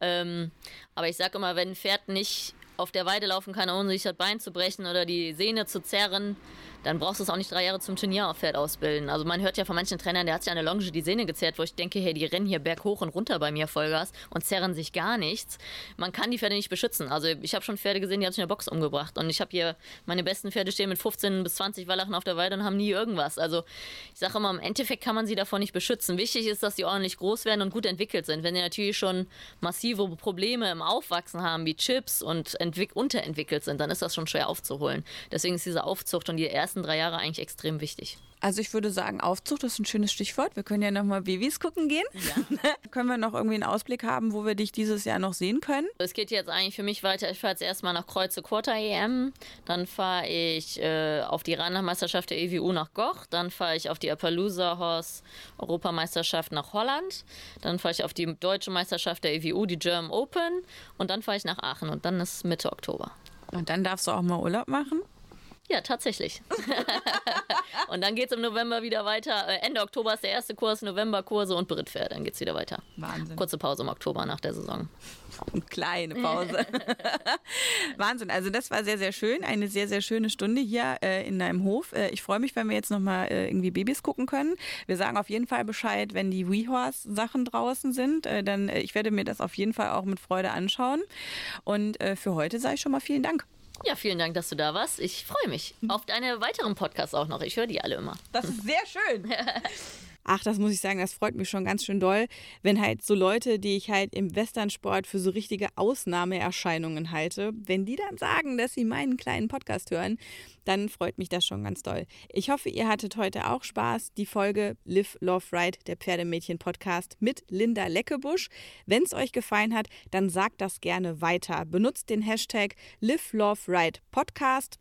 Ähm, aber ich sage immer, wenn ein Pferd nicht auf der Weide laufen kann, ohne sich das Bein zu brechen oder die Sehne zu zerren, dann brauchst du es auch nicht drei Jahre zum Turnierpferd ausbilden. Also man hört ja von manchen Trainern, der hat sich an der Longe die Sehne gezerrt, wo ich denke, hey, die rennen hier berghoch und runter bei mir Vollgas und zerren sich gar nichts. Man kann die Pferde nicht beschützen. Also ich habe schon Pferde gesehen, die haben sich in der Box umgebracht. Und ich habe hier meine besten Pferde stehen mit 15 bis 20 Wallachen auf der Weide und haben nie irgendwas. Also ich sage immer, im Endeffekt kann man sie davor nicht beschützen. Wichtig ist, dass sie ordentlich groß werden und gut entwickelt sind. Wenn sie natürlich schon massive Probleme im Aufwachsen haben, wie Chips und unterentwickelt sind, dann ist das schon schwer aufzuholen. Deswegen ist diese Aufzucht und die ersten drei Jahre eigentlich extrem wichtig. Also ich würde sagen, Aufzucht ist ein schönes Stichwort. Wir können ja nochmal Babys gucken gehen. Ja. können wir noch irgendwie einen Ausblick haben, wo wir dich dieses Jahr noch sehen können? Es geht jetzt eigentlich für mich weiter. Ich fahre jetzt erstmal nach Kreuze Quarter EM. Dann fahre ich äh, auf die Rheinland-Meisterschaft der EWU nach Goch. Dann fahre ich auf die Appaloosa Horse Europameisterschaft nach Holland. Dann fahre ich auf die deutsche Meisterschaft der EWU, die German Open. Und dann fahre ich nach Aachen. Und dann ist Mitte Oktober. Und dann darfst du auch mal Urlaub machen? Ja, tatsächlich. und dann geht es im November wieder weiter. Äh, Ende Oktober ist der erste Kurs, Novemberkurse und Brittfair. Dann geht es wieder weiter. Wahnsinn. Kurze Pause im Oktober nach der Saison. Eine kleine Pause. Wahnsinn. Also das war sehr, sehr schön. Eine sehr, sehr schöne Stunde hier äh, in deinem Hof. Äh, ich freue mich, wenn wir jetzt nochmal äh, irgendwie Babys gucken können. Wir sagen auf jeden Fall Bescheid, wenn die WeHorse-Sachen draußen sind. Äh, dann äh, ich werde mir das auf jeden Fall auch mit Freude anschauen. Und äh, für heute sage ich schon mal vielen Dank. Ja, vielen Dank, dass du da warst. Ich freue mich auf deine weiteren Podcasts auch noch. Ich höre die alle immer. Das ist sehr schön. Ach, das muss ich sagen, das freut mich schon ganz schön doll, wenn halt so Leute, die ich halt im Westernsport für so richtige Ausnahmeerscheinungen halte, wenn die dann sagen, dass sie meinen kleinen Podcast hören, dann freut mich das schon ganz doll. Ich hoffe, ihr hattet heute auch Spaß. Die Folge Live, Love, Ride, der Pferdemädchen-Podcast mit Linda Leckebusch. Wenn es euch gefallen hat, dann sagt das gerne weiter. Benutzt den Hashtag Live, Love, Ride Podcast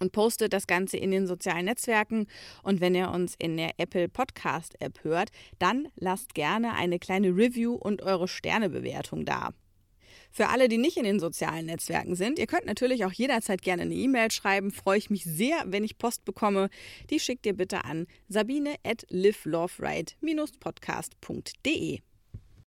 und postet das Ganze in den sozialen Netzwerken. Und wenn ihr uns in der Apple Podcast App hört, dann lasst gerne eine kleine Review und eure Sternebewertung da. Für alle, die nicht in den sozialen Netzwerken sind, ihr könnt natürlich auch jederzeit gerne eine E-Mail schreiben. Freue ich mich sehr, wenn ich Post bekomme. Die schickt ihr bitte an sabine at liveloveride podcastde